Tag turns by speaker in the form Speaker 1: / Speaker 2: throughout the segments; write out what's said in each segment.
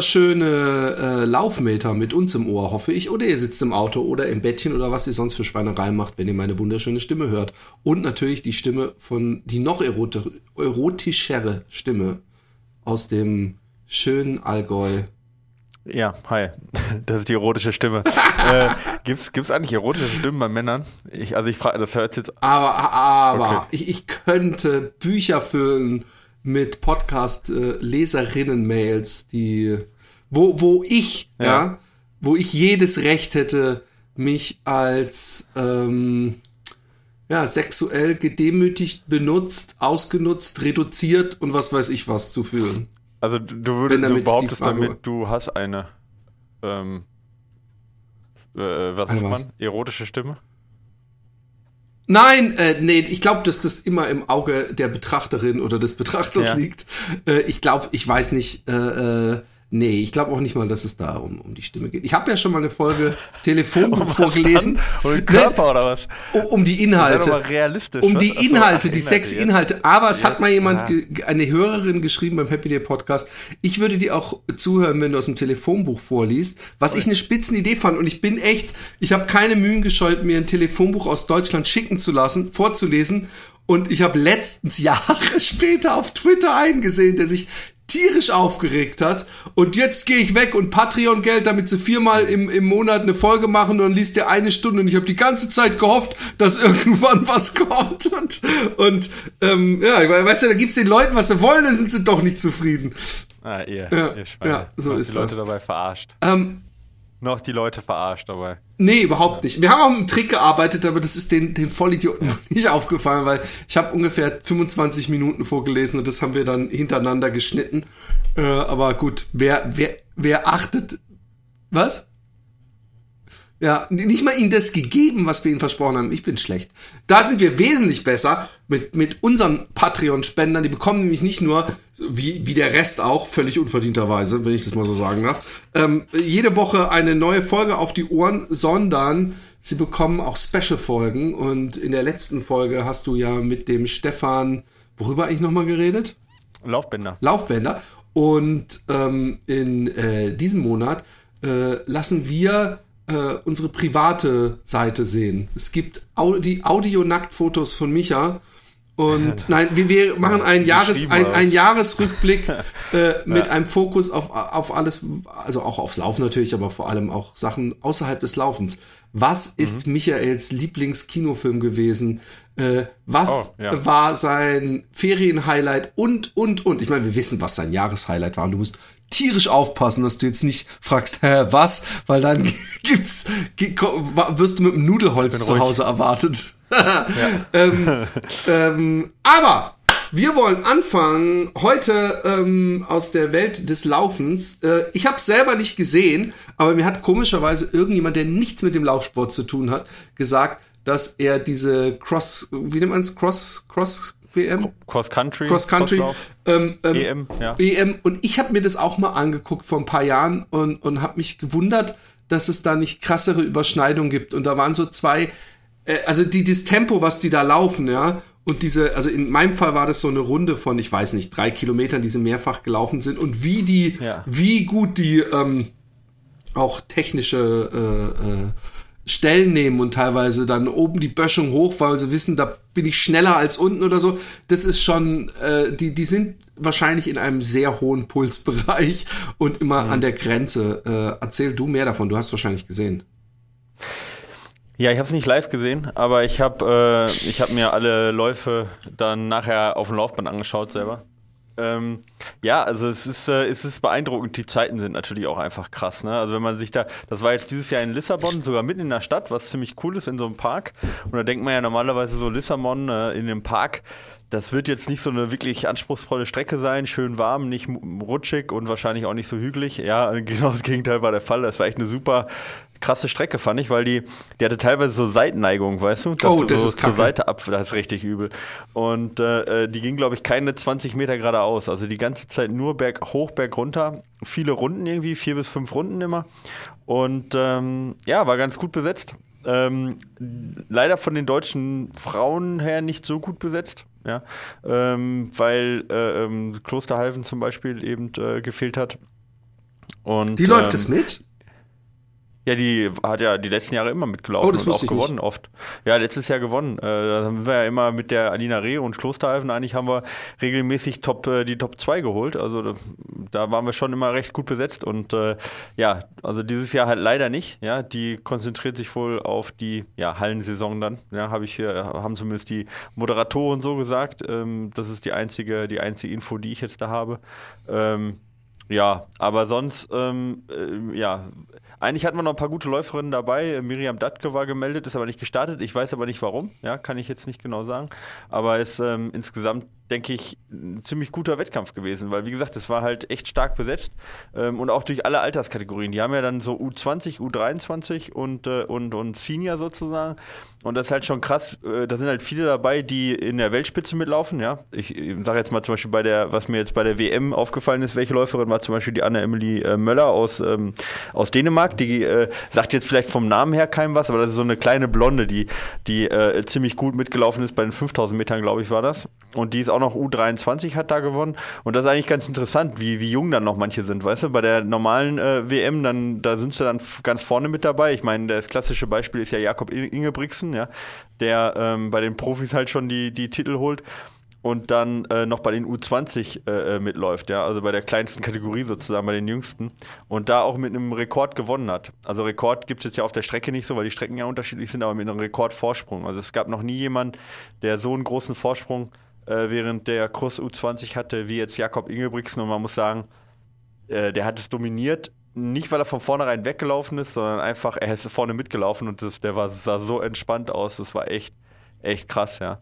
Speaker 1: Wunderschöne äh, Laufmeter mit uns im Ohr, hoffe ich. Oder ihr sitzt im Auto oder im Bettchen oder was ihr sonst für Schweinerei macht, wenn ihr meine wunderschöne Stimme hört. Und natürlich die Stimme von, die noch erotischere Stimme aus dem schönen Allgäu.
Speaker 2: Ja, hi. Das ist die erotische Stimme. äh, gibt's, gibt's eigentlich erotische Stimmen bei Männern? Ich, also ich frage, das hört jetzt.
Speaker 1: Aber, aber, okay. ich, ich könnte Bücher füllen mit Podcast-Leserinnen-Mails, die, wo, wo ich, ja. ja. wo ich jedes Recht hätte, mich als ähm, ja, sexuell gedemütigt, benutzt, ausgenutzt, reduziert und was weiß ich was zu fühlen.
Speaker 2: Also du würdest, du behauptest damit, du hast eine ähm, äh, was sagt man? Erotische Stimme?
Speaker 1: Nein, äh, nee, ich glaube, dass das immer im Auge der Betrachterin oder des Betrachters ja. liegt. Äh, ich glaube, ich weiß nicht, äh, äh, Nee, ich glaube auch nicht mal, dass es da um, um die Stimme geht. Ich habe ja schon mal eine Folge Telefonbuch um vorgelesen.
Speaker 2: Um den Körper ne? oder was?
Speaker 1: Um, um die Inhalte.
Speaker 2: Realistisch,
Speaker 1: um die Inhalte, so, die Sexinhalte. Aber es hat mal jemand, ja. eine Hörerin geschrieben beim Happy Day Podcast, ich würde dir auch zuhören, wenn du aus dem Telefonbuch vorliest, was ich eine Spitzenidee fand. Und ich bin echt, ich habe keine Mühen gescheut, mir ein Telefonbuch aus Deutschland schicken zu lassen, vorzulesen. Und ich habe letztens Jahre später auf Twitter eingesehen, der sich tierisch aufgeregt hat. Und jetzt gehe ich weg und Patreon-Geld, damit sie viermal im, im Monat eine Folge machen und liest dir eine Stunde. Und ich habe die ganze Zeit gehofft, dass irgendwann was kommt. Und, und ähm, ja, weißt du, da gibt's den Leuten, was sie wollen, dann sind sie doch nicht zufrieden.
Speaker 2: Ah, ihr, ja, ihr Schweine. Ja,
Speaker 1: so ist
Speaker 2: die Leute
Speaker 1: das.
Speaker 2: dabei verarscht.
Speaker 1: Ähm,
Speaker 2: noch die Leute verarscht dabei.
Speaker 1: Nee, überhaupt nicht. Wir haben auch mit einem Trick gearbeitet, aber das ist den, den Vollidioten nicht aufgefallen, weil ich habe ungefähr 25 Minuten vorgelesen und das haben wir dann hintereinander geschnitten. Äh, aber gut, wer, wer, wer achtet. Was? Ja, nicht mal ihnen das gegeben, was wir ihnen versprochen haben. Ich bin schlecht. Da sind wir wesentlich besser mit, mit unseren Patreon-Spendern. Die bekommen nämlich nicht nur, wie, wie der Rest auch, völlig unverdienterweise, wenn ich das mal so sagen darf, ähm, jede Woche eine neue Folge auf die Ohren, sondern sie bekommen auch Special-Folgen. Und in der letzten Folge hast du ja mit dem Stefan, worüber eigentlich nochmal geredet?
Speaker 2: Laufbänder.
Speaker 1: Laufbänder. Und ähm, in äh, diesem Monat äh, lassen wir äh, unsere private Seite sehen. Es gibt Au die Audio-Nacktfotos von Micha. Und nein, wir, wir machen einen, Jahres, ein, ein Jahresrückblick äh, mit ja. einem Fokus auf, auf alles, also auch aufs Laufen natürlich, aber vor allem auch Sachen außerhalb des Laufens. Was ist mhm. Michaels Lieblingskinofilm gewesen? Äh, was oh, ja. war sein Ferienhighlight und, und, und? Ich meine, wir wissen, was sein Jahreshighlight war und du musst tierisch aufpassen, dass du jetzt nicht fragst, hä, was? Weil dann gibt's, wirst du mit dem Nudelholz zu Hause erwartet. ähm, ähm, aber wir wollen anfangen heute ähm, aus der Welt des Laufens. Äh, ich habe selber nicht gesehen, aber mir hat komischerweise irgendjemand, der nichts mit dem Laufsport zu tun hat, gesagt, dass er diese Cross, wie nennt man es, Cross, Cross WM?
Speaker 2: Cross Country.
Speaker 1: Cross Country.
Speaker 2: Ähm, ähm, EM,
Speaker 1: ja. EM. Und ich habe mir das auch mal angeguckt vor ein paar Jahren und, und habe mich gewundert, dass es da nicht krassere Überschneidungen gibt. Und da waren so zwei, äh, also die, dieses Tempo, was die da laufen, ja. Und diese, also in meinem Fall war das so eine Runde von, ich weiß nicht, drei Kilometern, die sie mehrfach gelaufen sind. Und wie die, ja. wie gut die ähm, auch technische äh, äh, Stellen nehmen und teilweise dann oben die Böschung hoch, weil sie wissen, da bin ich schneller als unten oder so. Das ist schon, äh, die, die sind wahrscheinlich in einem sehr hohen Pulsbereich und immer mhm. an der Grenze. Äh, erzähl du mehr davon, du hast wahrscheinlich gesehen.
Speaker 2: Ja, ich habe es nicht live gesehen, aber ich habe äh, ich hab mir alle Läufe dann nachher auf dem Laufband angeschaut selber. Ähm, ja, also es ist, äh, es ist beeindruckend. Die Zeiten sind natürlich auch einfach krass. Ne? Also wenn man sich da, das war jetzt dieses Jahr in Lissabon, sogar mitten in der Stadt, was ziemlich cool ist in so einem Park. Und da denkt man ja normalerweise so Lissabon äh, in dem Park, das wird jetzt nicht so eine wirklich anspruchsvolle Strecke sein, schön warm, nicht rutschig und wahrscheinlich auch nicht so hügelig. Ja, genau das Gegenteil war der Fall. Das war echt eine super krasse Strecke, fand ich, weil die, die hatte teilweise so Seitenneigung, weißt du? Dass
Speaker 1: oh,
Speaker 2: du
Speaker 1: das
Speaker 2: so
Speaker 1: ist
Speaker 2: zur. Seite ab, das ist richtig übel. Und äh, die ging, glaube ich, keine 20 Meter geradeaus. Also die ganze Zeit nur berg hoch, berg runter. Viele Runden irgendwie, vier bis fünf Runden immer. Und ähm, ja, war ganz gut besetzt. Ähm, leider von den deutschen Frauen her nicht so gut besetzt. Ja, ähm, weil äh, ähm, Klosterhalfen zum Beispiel eben äh, gefehlt hat. Und,
Speaker 1: Die läuft
Speaker 2: ähm,
Speaker 1: es mit?
Speaker 2: Ja, die hat ja die letzten Jahre immer mitgelaufen
Speaker 1: Oh, das
Speaker 2: und auch gewonnen oft. Ja, letztes Jahr gewonnen. Äh, da haben wir ja immer mit der Alina Reh und Klosterhalfen eigentlich haben wir regelmäßig Top, äh, die Top 2 geholt. Also da, da waren wir schon immer recht gut besetzt und äh, ja, also dieses Jahr halt leider nicht. Ja, die konzentriert sich wohl auf die ja, Hallensaison dann. Ja, habe ich hier, haben zumindest die Moderatoren so gesagt. Ähm, das ist die einzige, die einzige Info, die ich jetzt da habe. Ähm, ja, aber sonst, ähm, äh, ja, eigentlich hatten wir noch ein paar gute Läuferinnen dabei. Miriam Datke war gemeldet, ist aber nicht gestartet. Ich weiß aber nicht warum, ja, kann ich jetzt nicht genau sagen. Aber ist ähm, insgesamt, denke ich, ein ziemlich guter Wettkampf gewesen, weil wie gesagt, es war halt echt stark besetzt ähm, und auch durch alle Alterskategorien. Die haben ja dann so U20, U23 und, äh, und, und Senior sozusagen. Und das ist halt schon krass. Äh, da sind halt viele dabei, die in der Weltspitze mitlaufen. Ja, ich, ich sage jetzt mal zum Beispiel bei der, was mir jetzt bei der WM aufgefallen ist, welche Läuferin war zum Beispiel die Anne-Emily äh, Möller aus, ähm, aus Dänemark. Die äh, sagt jetzt vielleicht vom Namen her keinem was, aber das ist so eine kleine Blonde, die, die äh, ziemlich gut mitgelaufen ist bei den 5000 Metern, glaube ich, war das. Und die ist auch noch U23, hat da gewonnen. Und das ist eigentlich ganz interessant, wie, wie jung dann noch manche sind. Weißt du, bei der normalen äh, WM, dann, da sind sie dann ganz vorne mit dabei. Ich meine, das klassische Beispiel ist ja Jakob Ingebrigtsen, ja, der ähm, bei den Profis halt schon die, die Titel holt und dann äh, noch bei den U20 äh, äh, mitläuft, ja, also bei der kleinsten Kategorie sozusagen, bei den jüngsten und da auch mit einem Rekord gewonnen hat. Also Rekord gibt es jetzt ja auf der Strecke nicht so, weil die Strecken ja unterschiedlich sind, aber mit einem Rekordvorsprung. Also es gab noch nie jemand, der so einen großen Vorsprung äh, während der Kurs U20 hatte, wie jetzt Jakob Ingebrigtsen und man muss sagen, äh, der hat es dominiert. Nicht, weil er von vornherein weggelaufen ist, sondern einfach, er ist vorne mitgelaufen und das, der war, sah so entspannt aus. Das war echt, echt krass, ja.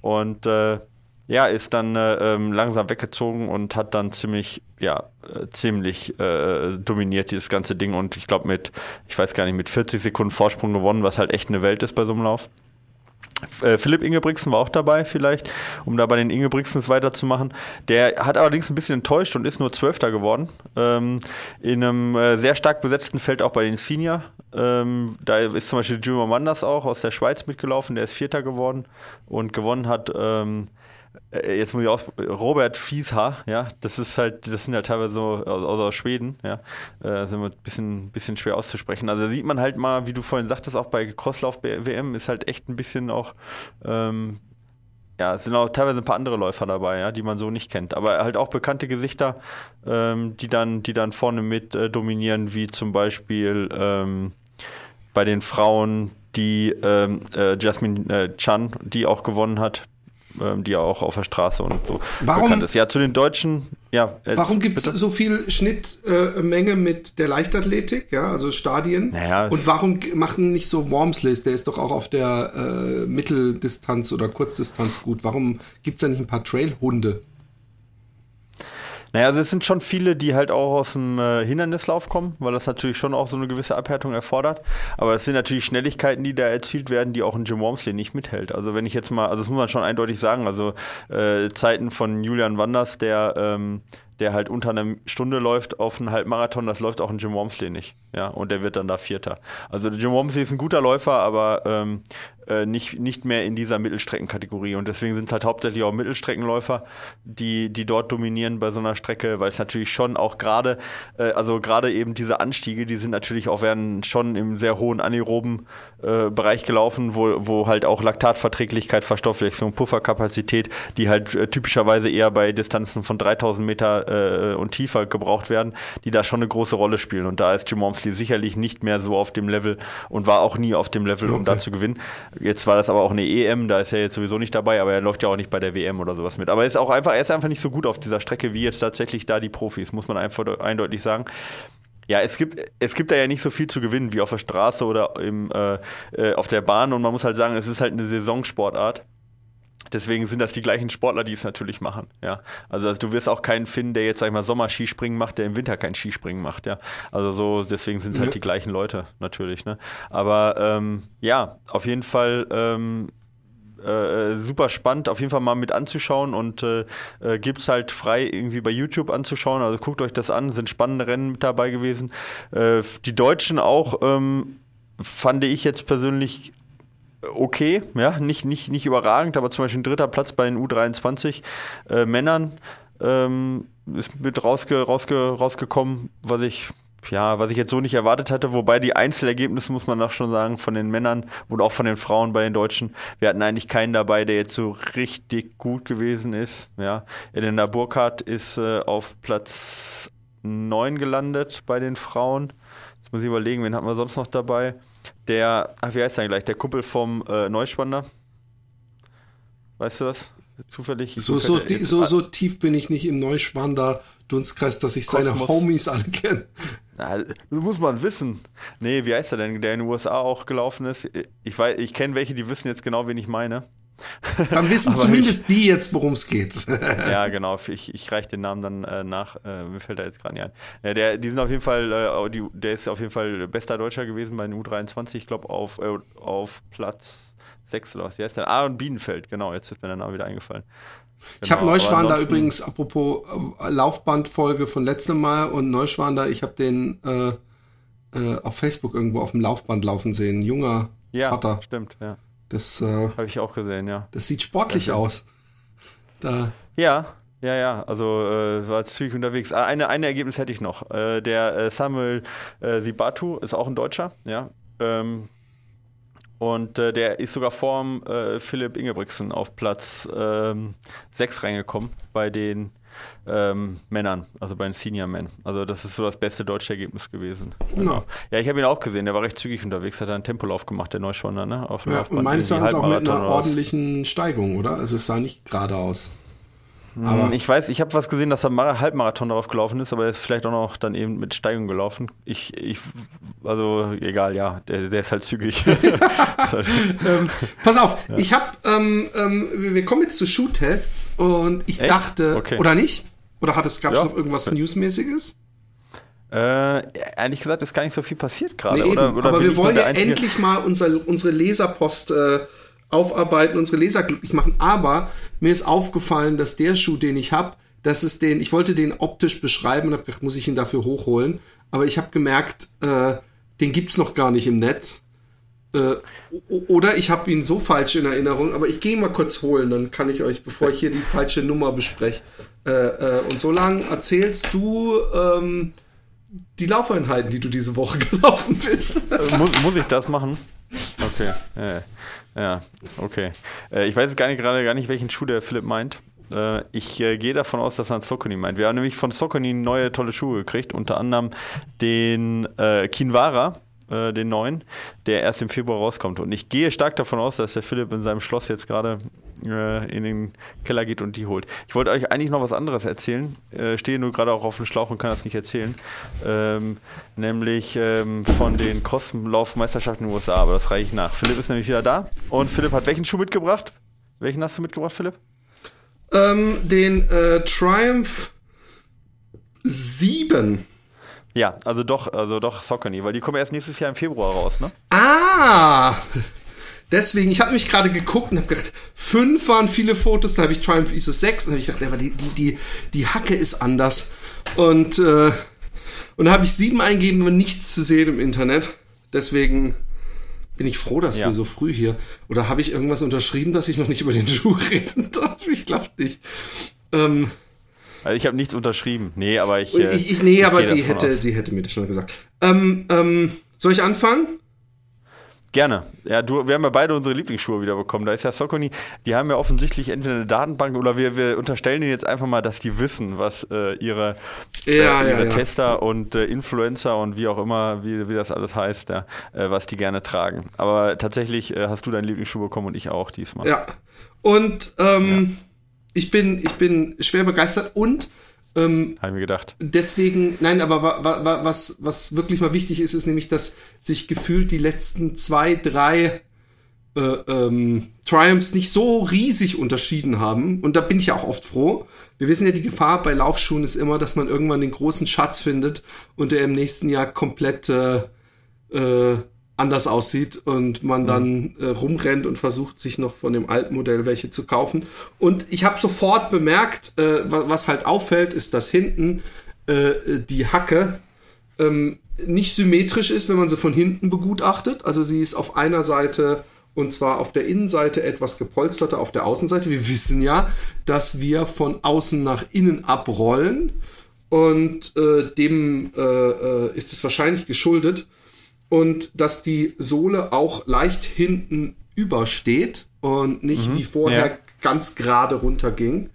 Speaker 2: Und äh, ja, ist dann äh, ähm, langsam weggezogen und hat dann ziemlich, ja, äh, ziemlich äh, dominiert dieses ganze Ding und ich glaube mit, ich weiß gar nicht, mit 40 Sekunden Vorsprung gewonnen, was halt echt eine Welt ist bei so einem Lauf. Äh, Philipp Ingebrigtsen war auch dabei, vielleicht, um da bei den Ingebrigtsens weiterzumachen. Der hat allerdings ein bisschen enttäuscht und ist nur Zwölfter geworden. Ähm, in einem äh, sehr stark besetzten Feld auch bei den Senior. Ähm, da ist zum Beispiel Juma Manders auch aus der Schweiz mitgelaufen, der ist Vierter geworden und gewonnen hat. Ähm, äh, jetzt muss ich aus Robert Fieshaar, ja, das ist halt, das sind ja teilweise so aus, aus Schweden, ja, äh, sind wir ein bisschen, bisschen schwer auszusprechen. Also sieht man halt mal, wie du vorhin sagtest, auch bei Crosslauf WM ist halt echt ein bisschen auch, ähm, ja, es sind auch teilweise ein paar andere Läufer dabei, ja, die man so nicht kennt. Aber halt auch bekannte Gesichter, ähm, die dann, die dann vorne mit äh, dominieren, wie zum Beispiel ähm, bei den Frauen die ähm, äh, Jasmine äh, Chan, die auch gewonnen hat, ähm, die ja auch auf der Straße und so
Speaker 1: Warum-
Speaker 2: bekannt ist. Ja, zu den Deutschen, ja. äh,
Speaker 1: Warum gibt es so viel Schnittmenge äh, mit der Leichtathletik, ja, also Stadien?
Speaker 2: Naja,
Speaker 1: Und warum machen nicht so Wormsley, der ist doch auch auf der äh, Mitteldistanz oder Kurzdistanz gut. Warum gibt es da nicht ein paar Trailhunde?
Speaker 2: Naja, also es sind schon viele, die halt auch aus dem äh, Hindernislauf kommen, weil das natürlich schon auch so eine gewisse Abhärtung erfordert. Aber es sind natürlich Schnelligkeiten, die da erzielt werden, die auch ein Jim Wormsley nicht mithält. Also wenn ich jetzt mal, also das muss man schon eindeutig sagen, also äh, Zeiten von Julian Wanders, der ähm, der halt unter einer Stunde läuft auf einen Halbmarathon, das läuft auch ein Jim Wormsley nicht. Ja, und der wird dann da Vierter. Also Jim Wormsley ist ein guter Läufer, aber ähm, äh, nicht, nicht mehr in dieser Mittelstreckenkategorie. Und deswegen sind es halt hauptsächlich auch Mittelstreckenläufer, die, die dort dominieren bei so einer Strecke, weil es natürlich schon auch gerade, äh, also gerade eben diese Anstiege, die sind natürlich auch werden schon im sehr hohen anaeroben äh, Bereich gelaufen, wo, wo halt auch Laktatverträglichkeit, Verstoffwechslung, Pufferkapazität, die halt äh, typischerweise eher bei Distanzen von 3000 Meter äh, und tiefer gebraucht werden, die da schon eine große Rolle spielen. Und da ist Jim Wormsley sicherlich nicht mehr so auf dem Level und war auch nie auf dem Level, um
Speaker 1: Okay.
Speaker 2: da zu gewinnen. Jetzt war das aber auch eine EM, da ist er jetzt sowieso nicht dabei, aber er läuft ja auch nicht bei der WM oder sowas mit. Aber er ist auch einfach, er ist einfach nicht so gut auf dieser Strecke wie jetzt tatsächlich da die Profis, muss man einfach eindeutig sagen. Ja, es gibt, es gibt da ja nicht so viel zu gewinnen wie auf der Straße oder im, äh, äh, auf der Bahn und man muss halt sagen, es ist halt eine Saisonsportart. Deswegen sind das die gleichen Sportler, die es natürlich machen, ja. Also, also, du wirst auch keinen finden, der jetzt, sag ich mal, Sommerskispringen macht, der im Winter kein Skispringen macht, ja. Also so, deswegen sind es halt ja. die gleichen Leute, natürlich, ne. Aber ähm, ja, auf jeden Fall ähm, äh, super spannend, auf jeden Fall mal mit anzuschauen und äh, äh, gibt es halt frei irgendwie bei YouTube anzuschauen. Also guckt euch das an, sind spannende Rennen mit dabei gewesen. Äh, die Deutschen auch ähm, fand ich jetzt persönlich okay, ja, nicht, nicht, nicht überragend, aber zum Beispiel ein dritter Platz bei den U23 äh, Männern ähm, ist mit rausge, rausge, rausgekommen, was ich ja, was ich jetzt so nicht erwartet hatte, wobei die Einzelergebnisse, muss man auch schon sagen, von den Männern und auch von den Frauen bei den Deutschen, wir hatten eigentlich keinen dabei, der jetzt so richtig gut gewesen ist. Ja, Elena Burkhardt ist äh, auf Platz 9 gelandet bei den Frauen. Jetzt muss ich überlegen, wen hatten wir sonst noch dabei? Der, ach, wie heißt der gleich? Der Kumpel vom äh, Neuspanner. Weißt du das? Zufällig.
Speaker 1: So, so, die, so, so tief bin ich nicht im Neuschwander Dunstkreis, dass ich Kosmos. seine Homies alle kenne.
Speaker 2: Na, muss man wissen. Nee, wie heißt er denn, der in den USA auch gelaufen ist? Ich weiß, ich kenne welche, die wissen jetzt genau, wen ich meine.
Speaker 1: Dann wissen zumindest ich, die jetzt, worum es geht.
Speaker 2: ja, genau. Ich, ich reiche den Namen dann äh, nach. Äh, mir fällt er jetzt gerade nicht ein. Ja, der, die sind auf jeden Fall, äh, die, der ist auf jeden Fall bester Deutscher gewesen bei den U23. Ich glaube auf, äh, auf Platz 6 oder was. Wie heißt der? Aaron Bienenfeld, genau. Jetzt ist mir der Name wieder eingefallen.
Speaker 1: Ich habe genau, Neuschwander übrigens, apropos äh, Laufbandfolge von letztem Mal und Neuschwander, ich habe den äh, äh, auf Facebook irgendwo auf dem Laufband laufen sehen. Junger
Speaker 2: ja,
Speaker 1: Vater.
Speaker 2: stimmt, ja.
Speaker 1: Das äh,
Speaker 2: habe ich auch gesehen, ja.
Speaker 1: Das sieht sportlich ja, aus.
Speaker 2: Da. Ja, ja, ja, also äh, war zügig unterwegs. Ah, eine, ein Ergebnis hätte ich noch. Äh, der äh, Samuel äh, Sibatu ist auch ein Deutscher, ja. Ähm, und äh, der ist sogar vorm Philipp Ingebrigtsen auf Platz ähm, 6 reingekommen bei den ähm, Männern, also bei den Senior Men. Also das ist so das beste deutsche Ergebnis gewesen. Genau. Ja, ich habe ihn auch gesehen, der war recht zügig unterwegs, hat einen Tempolauf gemacht, der Neuschwander, ne?
Speaker 1: Auf ja, und meines Erachtens auch mit einer ordentlichen Steigung, oder? Also es sah nicht geradeaus.
Speaker 2: Aber hm, ich weiß, ich habe was gesehen, dass er Mar Halbmarathon darauf gelaufen ist, aber er ist vielleicht auch noch dann eben mit Steigung gelaufen. Ich, ich also egal, ja, der, der ist halt zügig.
Speaker 1: ähm, pass auf, ja. ich habe, ähm, ähm, wir kommen jetzt zu Schuhtests und ich Echt? dachte, okay. oder nicht? Oder hat es, gab es ja. noch irgendwas Newsmäßiges?
Speaker 2: Äh, ehrlich gesagt ist gar nicht so viel passiert gerade. Nee,
Speaker 1: oder, oder aber wir wollen ja endlich mal unser, unsere Leserpost äh, aufarbeiten, unsere Leser glücklich machen. Aber mir ist aufgefallen, dass der Schuh, den ich habe, das ist den, ich wollte den optisch beschreiben und habe gedacht, muss ich ihn dafür hochholen. Aber ich habe gemerkt, äh, den gibt's noch gar nicht im Netz. Äh, oder ich habe ihn so falsch in Erinnerung, aber ich gehe mal kurz holen, dann kann ich euch, bevor ich hier die falsche Nummer bespreche. Äh, äh, und so lange erzählst du ähm, die Laufeinheiten, die du diese Woche gelaufen bist.
Speaker 2: Äh, muss, muss ich das machen? Okay. Ja. Ja, okay. Äh, ich weiß jetzt gar nicht gerade gar nicht, welchen Schuh der Philipp meint. Äh, ich äh, gehe davon aus, dass er Socony meint. Wir haben nämlich von Socony neue tolle Schuhe gekriegt, unter anderem den äh, Kinvara äh, den neuen, der erst im Februar rauskommt. Und ich gehe stark davon aus, dass der Philipp in seinem Schloss jetzt gerade äh, in den Keller geht und die holt. Ich wollte euch eigentlich noch was anderes erzählen, äh, stehe nur gerade auch auf dem Schlauch und kann das nicht erzählen, ähm, nämlich ähm, von den Crosslaufmeisterschaften in den USA, aber das reiche ich nach. Philipp ist nämlich wieder da und Philipp hat welchen Schuh mitgebracht? Welchen hast du mitgebracht, Philipp?
Speaker 1: Ähm, den äh, Triumph 7.
Speaker 2: Ja, also doch, also doch Saucony, weil die kommen erst nächstes Jahr im Februar raus, ne?
Speaker 1: Ah! Deswegen, ich habe mich gerade geguckt und habe gedacht, fünf waren viele Fotos, da habe ich Triumph ISO 6 und habe ich gedacht, aber die, die, die, die Hacke ist anders. Und, äh, und da habe ich sieben eingegeben, aber nichts zu sehen im Internet. Deswegen bin ich froh, dass ja. wir so früh hier. Oder habe ich irgendwas unterschrieben, dass ich noch nicht über den Schuh reden darf? Ich glaube nicht. Ähm,
Speaker 2: also ich habe nichts unterschrieben. Nee, aber ich.
Speaker 1: Äh, ich, ich nee, ich aber sie hätte, sie hätte mir das schon gesagt. Ähm, ähm, soll ich anfangen?
Speaker 2: Gerne. Ja, du, wir haben ja beide unsere Lieblingsschuhe wieder bekommen. Da ist ja Socony, die haben ja offensichtlich entweder eine Datenbank oder wir, wir unterstellen ihnen jetzt einfach mal, dass die wissen, was äh, ihre, ja, äh, ihre ja, ja. Tester und äh, Influencer und wie auch immer, wie, wie das alles heißt, ja, äh, was die gerne tragen. Aber tatsächlich äh, hast du deinen Lieblingsschuh bekommen und ich auch diesmal.
Speaker 1: Ja. Und ähm, ich bin, ich bin schwer begeistert und
Speaker 2: ähm, Haben wir gedacht.
Speaker 1: Deswegen, nein, aber wa, wa, was, was wirklich mal wichtig ist, ist nämlich, dass sich gefühlt die letzten zwei, drei äh, ähm, Triumphs nicht so riesig unterschieden haben. Und da bin ich ja auch oft froh. Wir wissen ja, die Gefahr bei Laufschuhen ist immer, dass man irgendwann den großen Schatz findet und der im nächsten Jahr komplett äh, äh, anders aussieht und man dann äh, rumrennt und versucht, sich noch von dem alten Modell welche zu kaufen. Und ich habe sofort bemerkt, äh, was halt auffällt, ist, dass hinten äh, die Hacke ähm, nicht symmetrisch ist, wenn man sie von hinten begutachtet. Also sie ist auf einer Seite und zwar auf der Innenseite etwas gepolsterter, auf der Außenseite. Wir wissen ja, dass wir von außen nach innen abrollen und äh, dem äh, äh ist es wahrscheinlich geschuldet und dass die Sohle auch leicht hinten übersteht und nicht mhm, wie vorher ja. ganz gerade runterging.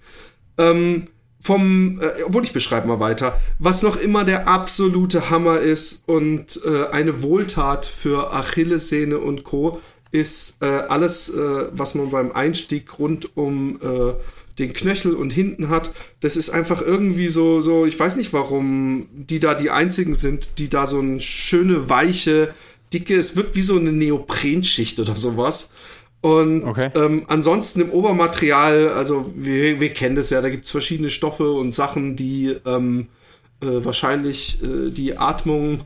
Speaker 1: Ähm, vom, äh, obwohl ich beschreibe mal weiter, was noch immer der absolute Hammer ist und äh, eine Wohltat für Achillessehne und Co. ist äh, alles, äh, was man beim Einstieg rund um äh, den Knöchel und hinten hat. Das ist einfach irgendwie so, so, ich weiß nicht, warum die da die einzigen sind, die da so eine schöne, weiche, dicke, es wirkt wie so eine Neoprenschicht oder sowas. Und okay. ähm, ansonsten im Obermaterial, also wir, wir kennen das ja, da gibt es verschiedene Stoffe und Sachen, die ähm, äh, wahrscheinlich äh, die Atmung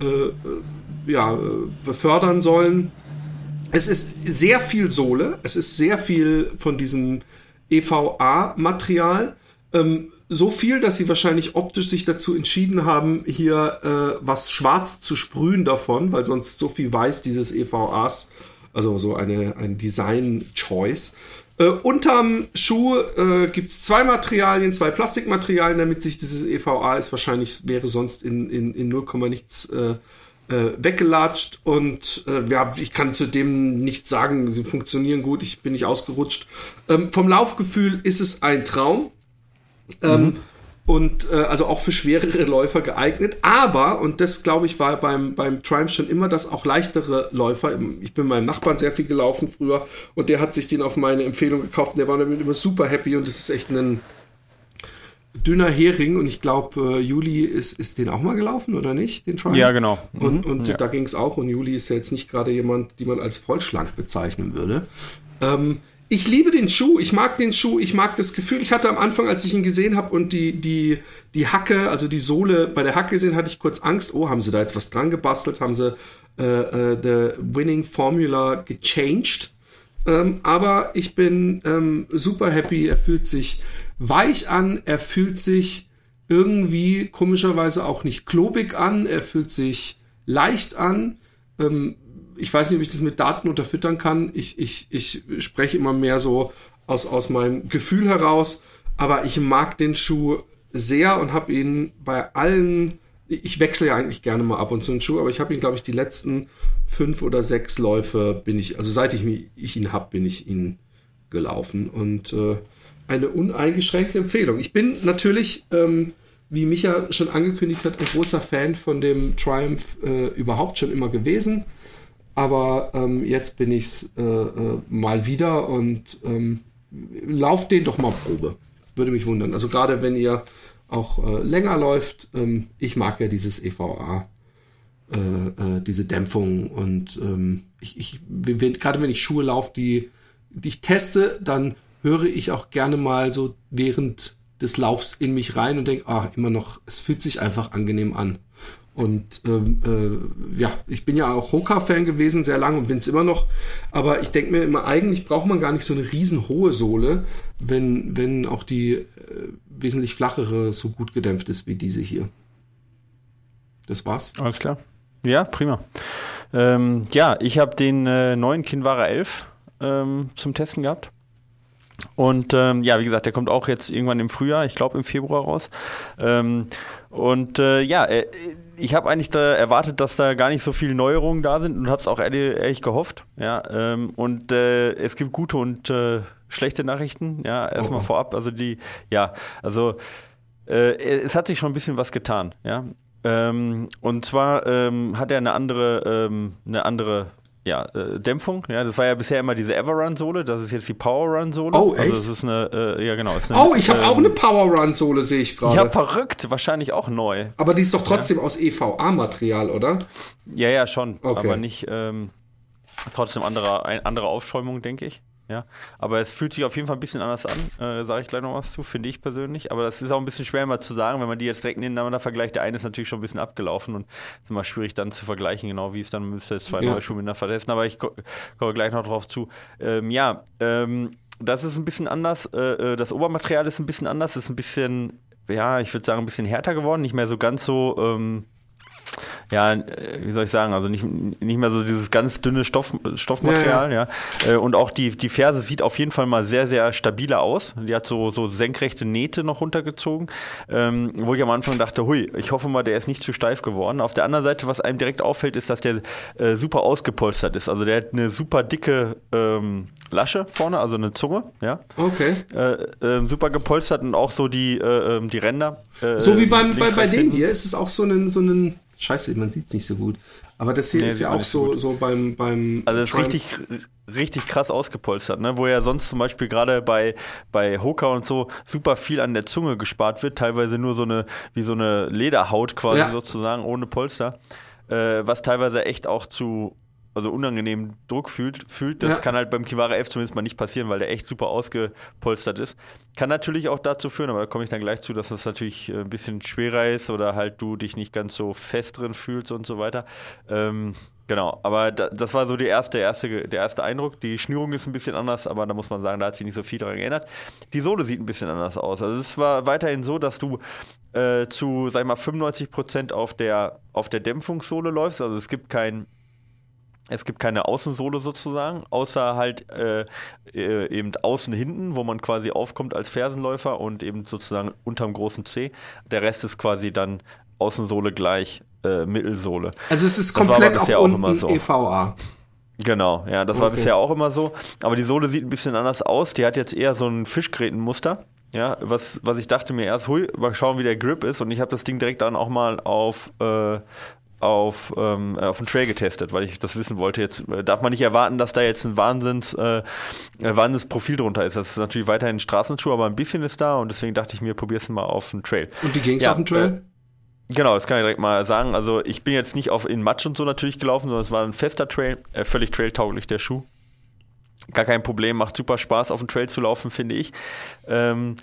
Speaker 1: äh, äh ja, äh, befördern sollen. Es ist sehr viel Sohle, es ist sehr viel von diesem EVA-Material. Ähm, so viel, dass sie wahrscheinlich optisch sich dazu entschieden haben, hier äh, was schwarz zu sprühen davon, weil sonst so viel weiß dieses EVAs also so eine, ein Design-Choice. Äh, unterm Schuh äh, gibt es zwei Materialien, zwei Plastikmaterialien, damit sich dieses EVA ist wahrscheinlich wäre sonst in, in, in 0, nichts äh, äh, weggelatscht und äh, ja, ich kann zu dem nichts sagen. Sie funktionieren gut, ich bin nicht ausgerutscht. Ähm, vom Laufgefühl ist es ein Traum. Ähm, mhm und äh, also auch für schwerere Läufer geeignet. Aber, und das glaube ich war beim, beim Triumph schon immer, dass auch leichtere Läufer, ich bin meinem Nachbarn sehr viel gelaufen früher und der hat sich den auf meine Empfehlung gekauft und der war damit immer super happy und das ist echt ein dünner Hering und ich glaube, äh, Juli ist, ist den auch mal gelaufen oder nicht, den
Speaker 2: Triumph? Ja, genau.
Speaker 1: Mhm. Und, und ja. da ging es auch und Juli ist ja jetzt nicht gerade jemand, die man als vollschlank bezeichnen würde. Ähm, ich liebe den Schuh, ich mag den Schuh, ich mag das Gefühl. Ich hatte am Anfang, als ich ihn gesehen habe und die, die, die Hacke, also die Sohle bei der Hacke gesehen, hatte ich kurz Angst. Oh, haben sie da jetzt was dran gebastelt? Haben sie äh, äh, the winning formula gechanged? Ähm, aber ich bin ähm, super happy. Er fühlt sich weich an, er fühlt sich irgendwie komischerweise auch nicht klobig an, er fühlt sich leicht an. Ähm, ich weiß nicht, ob ich das mit Daten unterfüttern kann. Ich, ich, ich spreche immer mehr so aus, aus meinem Gefühl heraus. Aber ich mag den Schuh sehr und habe ihn bei allen, ich wechsle ja eigentlich gerne mal ab und zu einen Schuh, aber ich habe ihn, glaube ich, die letzten fünf oder sechs Läufe bin ich, also seit ich, ich ihn habe, bin ich ihn gelaufen. Und äh, eine uneingeschränkte Empfehlung. Ich bin natürlich, ähm, wie Micha schon angekündigt hat, ein großer Fan von dem Triumph äh, überhaupt schon immer gewesen. Aber ähm, jetzt bin ich äh, äh, mal wieder und ähm, lauft den doch mal Probe. Würde mich wundern. Also gerade wenn ihr auch äh, länger läuft, ähm, ich mag ja dieses EVA, äh, äh, diese Dämpfung und ähm, ich, ich gerade wenn ich Schuhe laufe, die, die ich teste, dann höre ich auch gerne mal so während des Laufs in mich rein und denke, ah, immer noch, es fühlt sich einfach angenehm an. Und ähm, äh, ja, ich bin ja auch Hoka-Fan gewesen, sehr lange und bin es immer noch. Aber ich denke mir immer, eigentlich braucht man gar nicht so eine riesen hohe Sohle, wenn, wenn auch die äh, wesentlich flachere so gut gedämpft ist wie diese hier. Das war's.
Speaker 2: Alles klar. Ja, prima. Ähm, ja, ich habe den äh, neuen Kinvara 11 ähm, zum Testen gehabt. Und ähm, ja, wie gesagt, der kommt auch jetzt irgendwann im Frühjahr, ich glaube im Februar raus. Ähm, und äh, ja, äh, ich habe eigentlich da erwartet, dass da gar nicht so viele Neuerungen da sind und habe es auch ehrlich, ehrlich, gehofft. Ja, ähm, und äh, es gibt gute und äh, schlechte Nachrichten. Ja, erstmal oh. vorab. Also die, ja, also äh, es hat sich schon ein bisschen was getan. Ja, ähm, und zwar ähm, hat er eine andere, ähm, eine andere ja, äh, Dämpfung. Ja, das war ja bisher immer diese Everrun-Sohle, das ist jetzt die Power-Run-Sohle.
Speaker 1: Oh, echt?
Speaker 2: Also das ist eine, äh, ja genau.
Speaker 1: Eine, oh, ich habe ähm, auch eine Power-Run-Sohle, sehe ich gerade.
Speaker 2: Ja, verrückt, wahrscheinlich auch neu.
Speaker 1: Aber die ist doch trotzdem ja. aus EVA-Material, oder?
Speaker 2: Ja, ja, schon, okay. aber nicht, ähm, Trotzdem andere, ein, andere Aufschäumung, denke ich. Ja, aber es fühlt sich auf jeden Fall ein bisschen anders an, äh, sage ich gleich noch was zu, finde ich persönlich. Aber das ist auch ein bisschen schwer mal zu sagen, wenn man die jetzt direkt nebeneinander vergleicht. Der eine ist natürlich schon ein bisschen abgelaufen und es ist immer schwierig dann zu vergleichen, genau wie es dann müsste zwei ja. neue Schuhe miteinander vertesten. Aber ich ko komme gleich noch drauf zu. Ähm, ja, ähm, das ist ein bisschen anders. Äh, äh das Obermaterial ist ein bisschen anders, ist ein bisschen, ja, ich würde sagen, ein bisschen härter geworden, nicht mehr so ganz so. Ähm, ja, äh, wie soll ich sagen, also nicht, nicht mehr so dieses ganz dünne Stoff, Stoffmaterial, ja. ja. Äh, und auch die, die Ferse sieht auf jeden Fall mal sehr, sehr stabiler aus. Die hat so, so senkrechte Nähte noch runtergezogen, ähm, wo ich am Anfang dachte, hui, ich hoffe mal, der ist nicht zu steif geworden. Auf der anderen Seite, was einem direkt auffällt, ist, dass der äh, super ausgepolstert ist. Also der hat eine super dicke ähm, Lasche vorne, also eine Zunge, ja.
Speaker 1: Okay.
Speaker 2: Äh, äh, super gepolstert und auch so die, äh, ähm, die Ränder.
Speaker 1: so wie beim, bei, bei dem hier ist es auch so ein, so ein Scheiße, man sieht es nicht so gut. Aber das hier nee, ist ja auch so, so beim, beim.
Speaker 2: Also, es ist richtig, richtig krass ausgepolstert, ne? Wo ja sonst zum Beispiel gerade bei, bei Hoka und so super viel an der Zunge gespart wird. Teilweise nur so eine, wie so eine Lederhaut quasi ja. sozusagen, ohne Polster. Äh, was teilweise echt auch zu also unangenehmen Druck fühlt, fühlt. Das ja. kann halt beim Kivara F zumindest mal nicht passieren, weil der echt super ausgepolstert ist. Kann natürlich auch dazu führen, aber da komme ich dann gleich zu, dass das natürlich äh, ein bisschen schwerer ist oder halt du dich nicht ganz so fest drin fühlst und so weiter. Ähm, genau, aber da, das war so die erste, erste, der erste Eindruck. Die Schnürung ist ein bisschen anders, aber da muss man sagen, da hat sich nicht so viel daran geändert. Die Sohle sieht ein bisschen anders aus. Also es war weiterhin so, dass du äh, zu, sag ich mal, 95 Prozent auf der, auf der Dämpfungssohle läufst. Also es gibt kein es gibt keine Außensohle sozusagen, außer halt äh, äh, eben außen hinten, wo man quasi aufkommt als Fersenläufer und eben sozusagen unterm großen C. Der Rest ist quasi dann Außensohle gleich äh, Mittelsohle.
Speaker 1: Also es ist komplett auch, auch immer so. EVA.
Speaker 2: Genau, ja, das okay. war bisher auch immer so. Aber die Sohle sieht ein bisschen anders aus. Die hat jetzt eher so ein Fischgrätenmuster. Ja, was, was ich dachte mir erst, hui, mal schauen, wie der Grip ist. Und ich habe das Ding direkt dann auch mal auf, äh, auf, ähm, auf den Trail getestet, weil ich das wissen wollte. Jetzt äh, darf man nicht erwarten, dass da jetzt ein Wahnsinns, äh, Wahnsinnsprofil drunter ist. Das ist natürlich weiterhin ein Straßenschuh, aber ein bisschen ist da und deswegen dachte ich mir, probier's mal auf den Trail.
Speaker 1: Und wie ging's ja, auf dem Trail?
Speaker 2: Äh, genau, das kann ich direkt mal sagen. Also ich bin jetzt nicht auf in Matsch und so natürlich gelaufen, sondern es war ein fester Trail, äh, völlig trailtauglich der Schuh. Gar kein Problem, macht super Spaß auf dem Trail zu laufen, finde ich. Ähm,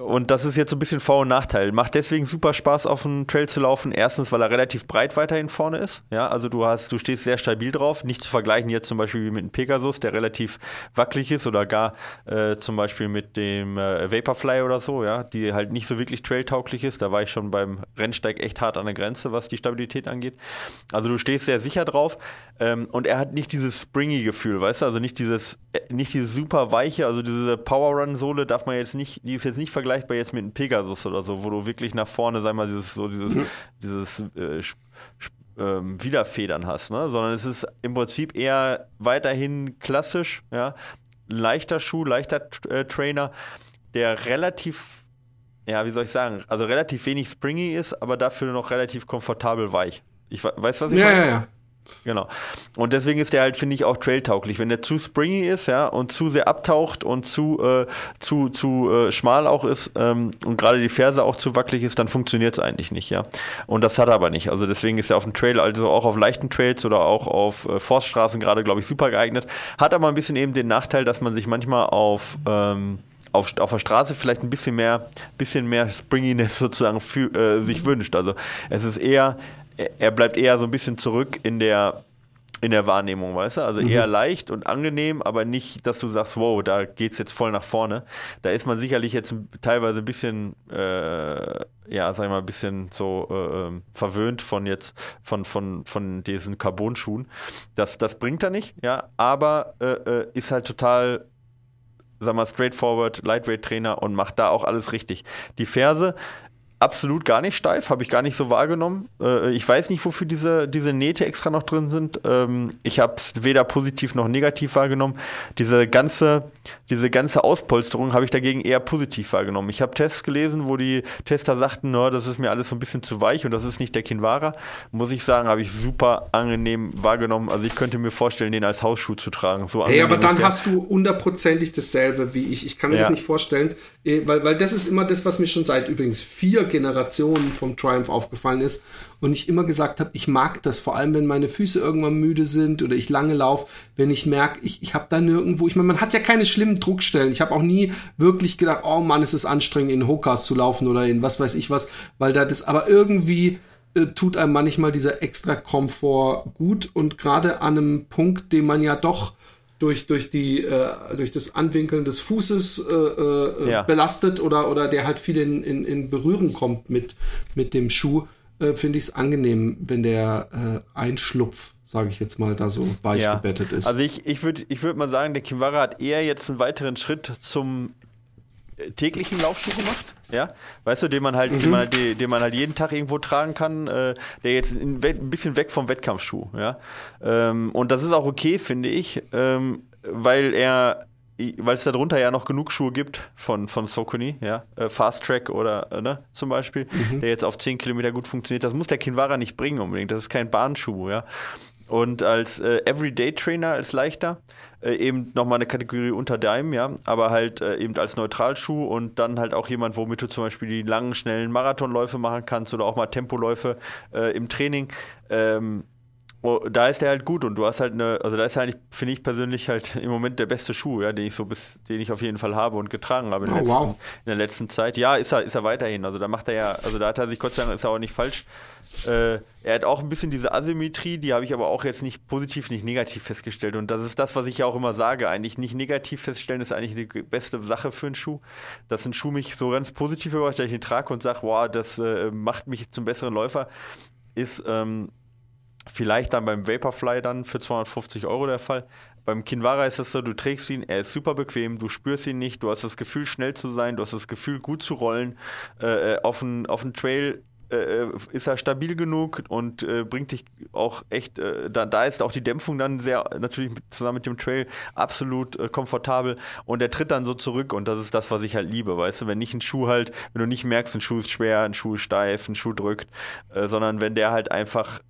Speaker 2: und das ist jetzt so ein bisschen Vor- und Nachteil. Macht deswegen super Spaß, auf dem Trail zu laufen. Erstens, weil er relativ breit weiterhin vorne ist. Ja, also du hast, du stehst sehr stabil drauf. Nicht zu vergleichen jetzt zum Beispiel mit dem Pegasus, der relativ wackelig ist oder gar äh, zum Beispiel mit dem äh, Vaporfly oder so, ja, die halt nicht so wirklich trailtauglich ist. Da war ich schon beim Rennsteig echt hart an der Grenze, was die Stabilität angeht. Also du stehst sehr sicher drauf ähm, und er hat nicht dieses springy Gefühl, weißt du, also nicht dieses, äh, nicht dieses super weiche, also diese Power Run Sohle darf man jetzt nicht, die ist jetzt nicht vergleichbar vergleichbar jetzt mit einem Pegasus oder so, wo du wirklich nach vorne, sag mal, dieses, so dieses, mhm. dieses äh, ähm, Wiederfedern hast, ne? sondern es ist im Prinzip eher weiterhin klassisch, ja, leichter Schuh, leichter äh, Trainer, der relativ, ja, wie soll ich sagen, also relativ wenig springy ist, aber dafür noch relativ komfortabel weich. Ich weiß, was ich
Speaker 1: ja, meine? Ja, ja.
Speaker 2: Genau. Und deswegen ist der halt, finde ich, auch trailtauglich. Wenn der zu springy ist, ja, und zu sehr abtaucht und zu, äh, zu, zu äh, schmal auch ist ähm, und gerade die Ferse auch zu wackelig ist, dann funktioniert es eigentlich nicht, ja. Und das hat er aber nicht. Also deswegen ist er auf dem Trail, also auch auf leichten Trails oder auch auf äh, Forststraßen gerade, glaube ich, super geeignet. Hat aber ein bisschen eben den Nachteil, dass man sich manchmal auf ähm, auf, auf der Straße vielleicht ein bisschen mehr, bisschen mehr Springiness sozusagen für, äh, sich wünscht. Also es ist eher er bleibt eher so ein bisschen zurück in der in der Wahrnehmung, weißt du? Also eher mhm. leicht und angenehm, aber nicht, dass du sagst, wow, da geht's jetzt voll nach vorne. Da ist man sicherlich jetzt teilweise ein bisschen, äh, ja, sag ich mal, ein bisschen so äh, ähm, verwöhnt von jetzt, von, von, von diesen Carbon-Schuhen. Das, das bringt er nicht, ja, aber äh, äh ist halt total sag mal, straightforward, Lightweight-Trainer und macht da auch alles richtig. Die Ferse absolut gar nicht steif, habe ich gar nicht so wahrgenommen. Äh, ich weiß nicht, wofür diese, diese Nähte extra noch drin sind. Ähm, ich habe es weder positiv noch negativ wahrgenommen. Diese ganze, diese ganze Auspolsterung habe ich dagegen eher positiv wahrgenommen. Ich habe Tests gelesen, wo die Tester sagten, no, das ist mir alles so ein bisschen zu weich und das ist nicht der Kinvara. Muss ich sagen, habe ich super angenehm wahrgenommen. Also ich könnte mir vorstellen, den als Hausschuh zu tragen. So
Speaker 1: hey, aber dann hast du hundertprozentig dasselbe wie ich. Ich kann mir ja. das nicht vorstellen, äh, weil, weil das ist immer das, was mir schon seit übrigens vier Generationen vom Triumph aufgefallen ist und ich immer gesagt habe, ich mag das, vor allem wenn meine Füße irgendwann müde sind oder ich lange laufe, wenn ich merke, ich, ich habe da nirgendwo, ich meine, man hat ja keine schlimmen Druckstellen. Ich habe auch nie wirklich gedacht, oh Mann, ist es anstrengend, in Hokas zu laufen oder in was weiß ich was, weil da das aber irgendwie äh, tut einem manchmal dieser extra Komfort gut und gerade an einem Punkt, den man ja doch durch, durch, die, äh, durch das Anwinkeln des Fußes äh, äh, ja. belastet oder, oder der halt viel in, in, in Berührung kommt mit, mit dem Schuh, äh, finde ich es angenehm, wenn der äh, Einschlupf, sage ich jetzt mal, da so weich ja. gebettet ist.
Speaker 2: Also ich, ich würde ich würd mal sagen, der Kimwara hat eher jetzt einen weiteren Schritt zum äh, täglichen Laufschuh gemacht. Ja, weißt du, den man halt, mhm. den, man halt den, den man halt jeden Tag irgendwo tragen kann, äh, der jetzt ein, ein, bisschen weg vom Wettkampfschuh, ja. Ähm, und das ist auch okay, finde ich, ähm, weil er weil es darunter ja noch genug Schuhe gibt von, von Sokuni, ja, äh, Fast Track oder äh, ne, zum Beispiel, mhm. der jetzt auf 10 Kilometer gut funktioniert. Das muss der Kinvara nicht bringen unbedingt. Das ist kein Bahnschuh, ja. Und als äh, Everyday Trainer, als leichter, äh, eben nochmal eine Kategorie unter deinem, ja, aber halt äh, eben als Neutralschuh und dann halt auch jemand, womit du zum Beispiel die langen, schnellen Marathonläufe machen kannst oder auch mal Tempoläufe äh, im Training. Ähm, oh, da ist der halt gut und du hast halt eine, also da ist eigentlich, finde ich persönlich halt im Moment der beste Schuh, ja, den ich so bis, den ich auf jeden Fall habe und getragen habe in, oh, letzten, wow. in der letzten Zeit. Ja, ist er, ist er weiterhin. Also da macht er ja, also da hat er sich Gott sei Dank ist er auch nicht falsch äh, er hat auch ein bisschen diese Asymmetrie, die habe ich aber auch jetzt nicht positiv, nicht negativ festgestellt. Und das ist das, was ich ja auch immer sage. Eigentlich nicht negativ feststellen ist eigentlich die beste Sache für einen Schuh. Dass ein Schuh mich so ganz positiv überrascht, dass ich ihn trage und sage, wow, das äh, macht mich zum besseren Läufer, ist ähm, vielleicht dann beim Vaporfly dann für 250 Euro der Fall. Beim Kinvara ist es so, du trägst ihn, er ist super bequem, du spürst ihn nicht, du hast das Gefühl, schnell zu sein, du hast das Gefühl, gut zu rollen. Äh, äh auf dem Trail äh, ist er stabil genug und äh, bringt dich auch echt, äh, da, da ist auch die Dämpfung dann sehr, natürlich mit, zusammen mit dem Trail absolut äh, komfortabel und er tritt dann so zurück und das ist das, was ich halt liebe, weißt du, wenn nicht ein Schuh halt, wenn du nicht merkst, ein Schuh ist schwer, ein Schuh ist steif, ein Schuh drückt, äh, sondern wenn der halt einfach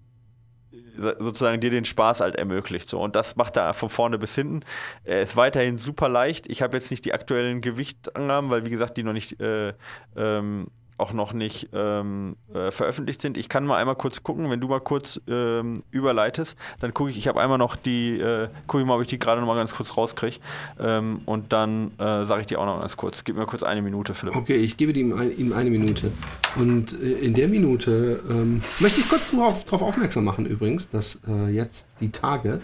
Speaker 2: sozusagen dir den Spaß halt ermöglicht. So. Und das macht er von vorne bis hinten. Er ist weiterhin super leicht. Ich habe jetzt nicht die aktuellen Gewichtangaben, weil wie gesagt, die noch nicht äh, ähm, auch noch nicht ähm, äh, veröffentlicht sind. Ich kann mal einmal kurz gucken, wenn du mal kurz ähm, überleitest, dann gucke ich, ich habe einmal noch die, äh, gucke ich mal, ob ich die gerade noch mal ganz kurz rauskriege ähm, und dann äh, sage ich dir auch noch ganz kurz. Gib mir kurz eine Minute,
Speaker 1: Philipp. Okay, ich gebe ihm, ein, ihm eine Minute und äh, in der Minute ähm, möchte ich kurz darauf, aufmerksam machen übrigens, dass äh, jetzt die Tage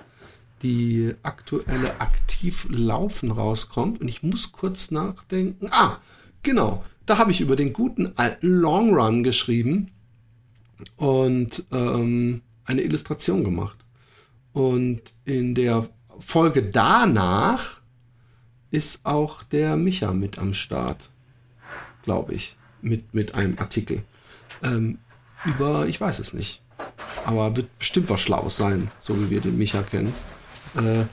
Speaker 1: die aktuelle aktiv laufen rauskommt und ich muss kurz nachdenken. Ah, genau. Da habe ich über den guten alten Long Run geschrieben und ähm, eine Illustration gemacht. Und in der Folge danach ist auch der Micha mit am Start, glaube ich, mit, mit einem Artikel. Ähm, über, ich weiß es nicht, aber wird bestimmt was Schlaues sein, so wie wir den Micha kennen. Äh,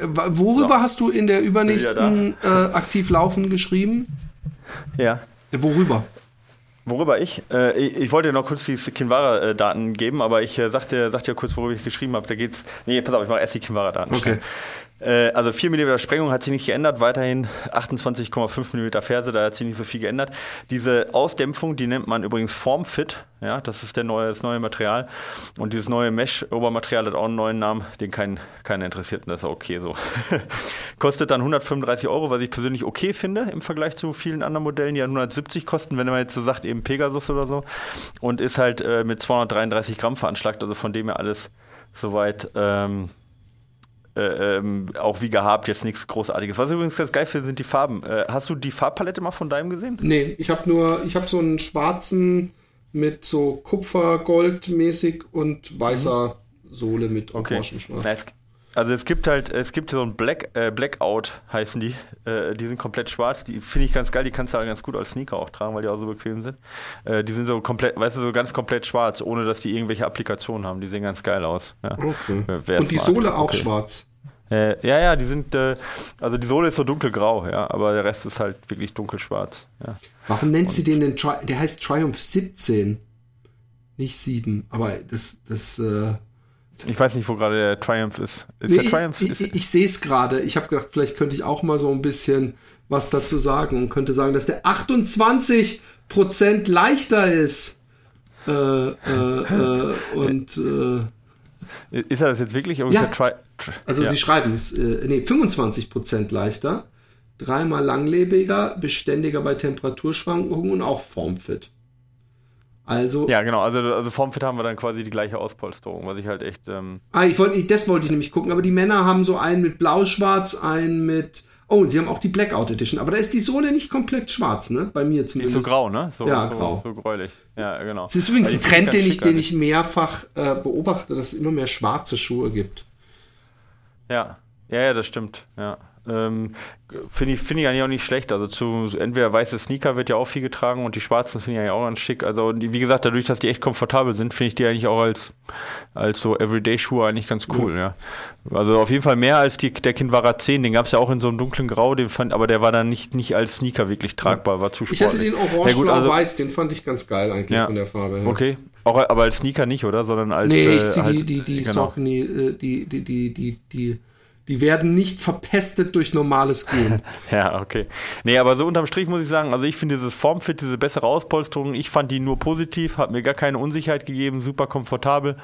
Speaker 1: worüber so. hast du in der übernächsten äh, Aktiv Laufen geschrieben?
Speaker 2: Ja,
Speaker 1: Worüber?
Speaker 2: Worüber ich? Äh, ich, ich, wollte noch kurz die Kinvara-Daten geben, aber ich äh, sagte, sagte ja kurz, worüber ich geschrieben habe. Da geht's. Nee, pass auf, ich mache erst die Kinvara-Daten.
Speaker 1: Okay.
Speaker 2: Äh, also 4 mm Sprengung hat sich nicht geändert, weiterhin 28,5 mm Ferse, da hat sich nicht so viel geändert. Diese Ausdämpfung, die nennt man übrigens Formfit, ja, das ist der neue, das neue Material. Und dieses neue Mesh-Obermaterial hat auch einen neuen Namen, den kein, keiner interessiert und das ist auch okay so. Kostet dann 135 Euro, was ich persönlich okay finde im Vergleich zu vielen anderen Modellen, die ja 170 kosten, wenn man jetzt so sagt, eben Pegasus oder so. Und ist halt äh, mit 233 Gramm veranschlagt, also von dem her alles soweit. Ähm, äh, ähm, auch wie gehabt, jetzt nichts Großartiges. Was ich übrigens ganz geil finde, sind die Farben. Äh, hast du die Farbpalette mal von deinem gesehen?
Speaker 1: Nee, ich habe nur, ich habe so einen schwarzen mit so Kupfergold-mäßig und weißer mhm. Sohle mit
Speaker 2: okay. Orangenschwarz. Also es gibt halt, es gibt so ein Black, äh, Blackout heißen die. Äh, die sind komplett schwarz. Die finde ich ganz geil. Die kannst du halt ganz gut als Sneaker auch tragen, weil die auch so bequem sind. Äh, die sind so komplett, weißt du, so ganz komplett schwarz, ohne dass die irgendwelche Applikationen haben. Die sehen ganz geil aus. Ja.
Speaker 1: Okay. Und die Sohle auch okay. schwarz.
Speaker 2: Äh, ja, ja, die sind, äh, also die Sohle ist so dunkelgrau, ja, aber der Rest ist halt wirklich dunkelschwarz. Ja.
Speaker 1: Warum nennt Und sie den denn, Tri der heißt Triumph 17, nicht 7, aber das, das, äh,
Speaker 2: ich weiß nicht, wo gerade der Triumph ist. Ist
Speaker 1: nee,
Speaker 2: der Triumph?
Speaker 1: Ich, ich, ich sehe es gerade. Ich habe gedacht, vielleicht könnte ich auch mal so ein bisschen was dazu sagen und könnte sagen, dass der 28% leichter ist. Äh, äh, äh, und äh,
Speaker 2: ist er das jetzt wirklich?
Speaker 1: Ja. Tri Tri also ja. sie schreiben es, äh, nee, 25% leichter, dreimal langlebiger, beständiger bei Temperaturschwankungen und auch formfit. Also.
Speaker 2: Ja, genau. Also, also Formfit haben wir dann quasi die gleiche Auspolsterung, was ich halt echt. Ähm
Speaker 1: ah, ich wollte, das wollte ich nämlich gucken. Aber die Männer haben so einen mit Blau-Schwarz, einen mit. Oh, sie haben auch die Blackout Edition. Aber da ist die Sohle nicht komplett schwarz, ne? Bei mir zumindest.
Speaker 2: Nicht so grau, ne? So,
Speaker 1: ja,
Speaker 2: so,
Speaker 1: grau.
Speaker 2: So gräulich. Ja, genau.
Speaker 1: Es ist übrigens ein Trend, den ich, den ich mehrfach äh, beobachte, dass es immer mehr schwarze Schuhe gibt.
Speaker 2: Ja, ja, ja, das stimmt. Ja. Ähm, finde ich, find ich eigentlich auch nicht schlecht. Also zu entweder weiße Sneaker wird ja auch viel getragen und die schwarzen finde ich eigentlich auch ganz schick. Also die, wie gesagt, dadurch, dass die echt komfortabel sind, finde ich die eigentlich auch als, als so Everyday-Schuhe eigentlich ganz cool, ja. ja. Also auf jeden Fall mehr als die, der Kinvara 10, den gab es ja auch in so einem dunklen Grau, den fand, aber der war dann nicht, nicht als Sneaker wirklich tragbar, war zu sportlich.
Speaker 1: Ich hatte den orange-blau-weiß, also, den fand ich ganz geil eigentlich ja, von der Farbe
Speaker 2: her. Okay, auch, aber als Sneaker nicht, oder? Sondern als.
Speaker 1: Nee, ich ziehe äh, halt, die, die, die genau. Äh, die, die, die, die, die die werden nicht verpestet durch normales Gehen.
Speaker 2: ja, okay. Nee, aber so unterm Strich muss ich sagen, also ich finde dieses Formfit, diese bessere Auspolsterung, ich fand die nur positiv, hat mir gar keine Unsicherheit gegeben, super komfortabel.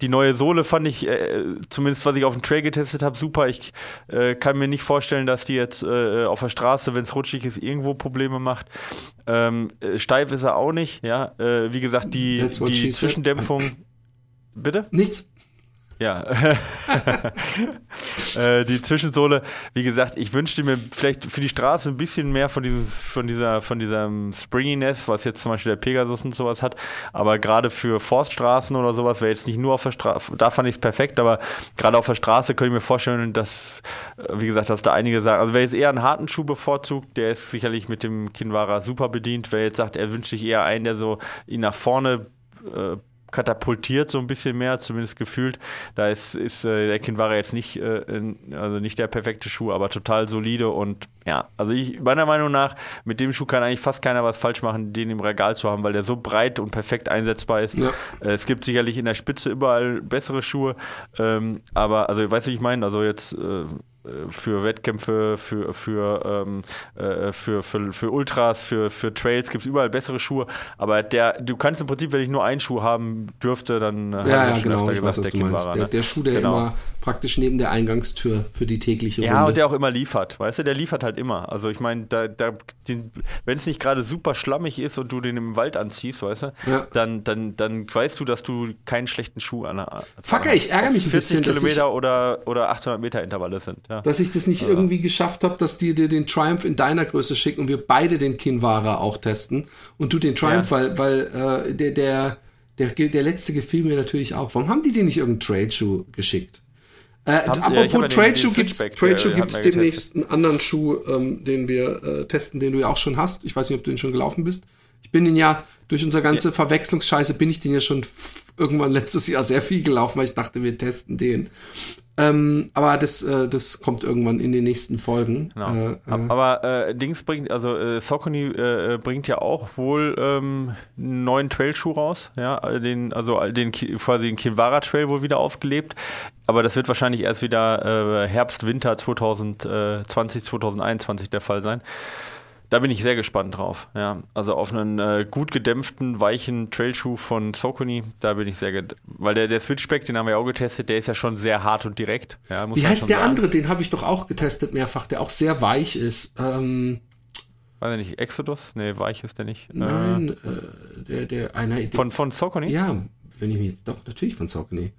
Speaker 2: Die neue Sohle fand ich, äh, zumindest was ich auf dem Trail getestet habe, super. Ich äh, kann mir nicht vorstellen, dass die jetzt äh, auf der Straße, wenn es rutschig ist, irgendwo Probleme macht. Ähm, äh, steif ist er auch nicht, ja. Äh, wie gesagt, die, die Zwischendämpfung. Bitte?
Speaker 1: Nichts.
Speaker 2: Ja. äh, die Zwischensohle, wie gesagt, ich wünschte mir vielleicht für die Straße ein bisschen mehr von, dieses, von dieser von diesem Springiness, was jetzt zum Beispiel der Pegasus und sowas hat. Aber gerade für Forststraßen oder sowas wäre jetzt nicht nur auf der Straße, da fand ich es perfekt, aber gerade auf der Straße könnte ich mir vorstellen, dass, äh, wie gesagt, dass da einige sagen, also wer jetzt eher einen harten Schuh bevorzugt, der ist sicherlich mit dem Kinvara super bedient. Wer jetzt sagt, er wünscht sich eher einen, der so ihn nach vorne äh, katapultiert so ein bisschen mehr, zumindest gefühlt. Da ist, ist äh, der Kinvara jetzt nicht, äh, also nicht der perfekte Schuh, aber total solide und ja, also ich, meiner Meinung nach, mit dem Schuh kann eigentlich fast keiner was falsch machen, den im Regal zu haben, weil der so breit und perfekt einsetzbar ist. Ja. Äh, es gibt sicherlich in der Spitze überall bessere Schuhe, ähm, aber also weißt du, wie ich meine? Also jetzt äh, für Wettkämpfe, für, für, ähm, äh, für, für, für Ultras, für, für Trails gibt es überall bessere Schuhe. Aber der, du kannst im Prinzip, wenn ich nur einen Schuh haben dürfte, dann
Speaker 1: äh, ja, ja, genau, ich weiß, der Kinvara. Der, ne? der, Schuh, der genau. immer praktisch neben der Eingangstür für die tägliche
Speaker 2: Runde. Ja, und der auch immer liefert, weißt du, der liefert halt immer. Also ich meine, da, da, wenn es nicht gerade super schlammig ist und du den im Wald anziehst, weißt du, ja. dann, dann, dann weißt du, dass du keinen schlechten Schuh an
Speaker 1: Fuck, ich ärgere mich ein bisschen.
Speaker 2: 40 Kilometer oder, oder 800 Meter Intervalle sind. Ja.
Speaker 1: Dass ich das nicht also. irgendwie geschafft habe, dass die dir den Triumph in deiner Größe schicken und wir beide den Kinvara auch testen und du den Triumph, ja. weil, weil äh, der, der, der, der letzte gefiel mir natürlich auch. Warum haben die dir nicht irgendeinen Trail-Schuh geschickt? Äh, apropos ja, Trade-Schuh gibt es Trade gibt's demnächst einen anderen Schuh, ähm, den wir äh, testen, den du ja auch schon hast. Ich weiß nicht, ob du den schon gelaufen bist. Ich bin den ja, durch unsere ganze ja. Verwechslungsscheiße bin ich den ja schon irgendwann letztes Jahr sehr viel gelaufen, weil ich dachte, wir testen den. Ähm, aber das, äh, das kommt irgendwann in den nächsten Folgen.
Speaker 2: Genau. Äh, äh. aber äh, Dings bringt, also äh, Saucony äh, bringt ja auch wohl ähm, einen neuen Trailschuh raus, ja, den, also den quasi den Kinvara Trail wohl wieder aufgelebt. Aber das wird wahrscheinlich erst wieder Herbst, Winter 2020, 2021 der Fall sein. Da bin ich sehr gespannt drauf. Ja, also auf einen äh, gut gedämpften, weichen Trailschuh von Saucony, da bin ich sehr, weil der, der Switchback, den haben wir auch getestet, der ist ja schon sehr hart und direkt. Ja,
Speaker 1: Wie heißt der sagen. andere? Den habe ich doch auch getestet mehrfach, der auch sehr weich ist. Ähm,
Speaker 2: Weiß ich nicht, Exodus? Nee, weich ist der nicht.
Speaker 1: Nein, äh, äh der, der, einer.
Speaker 2: Von, von Saucony?
Speaker 1: Ja, wenn ich mich, doch, natürlich von Saucony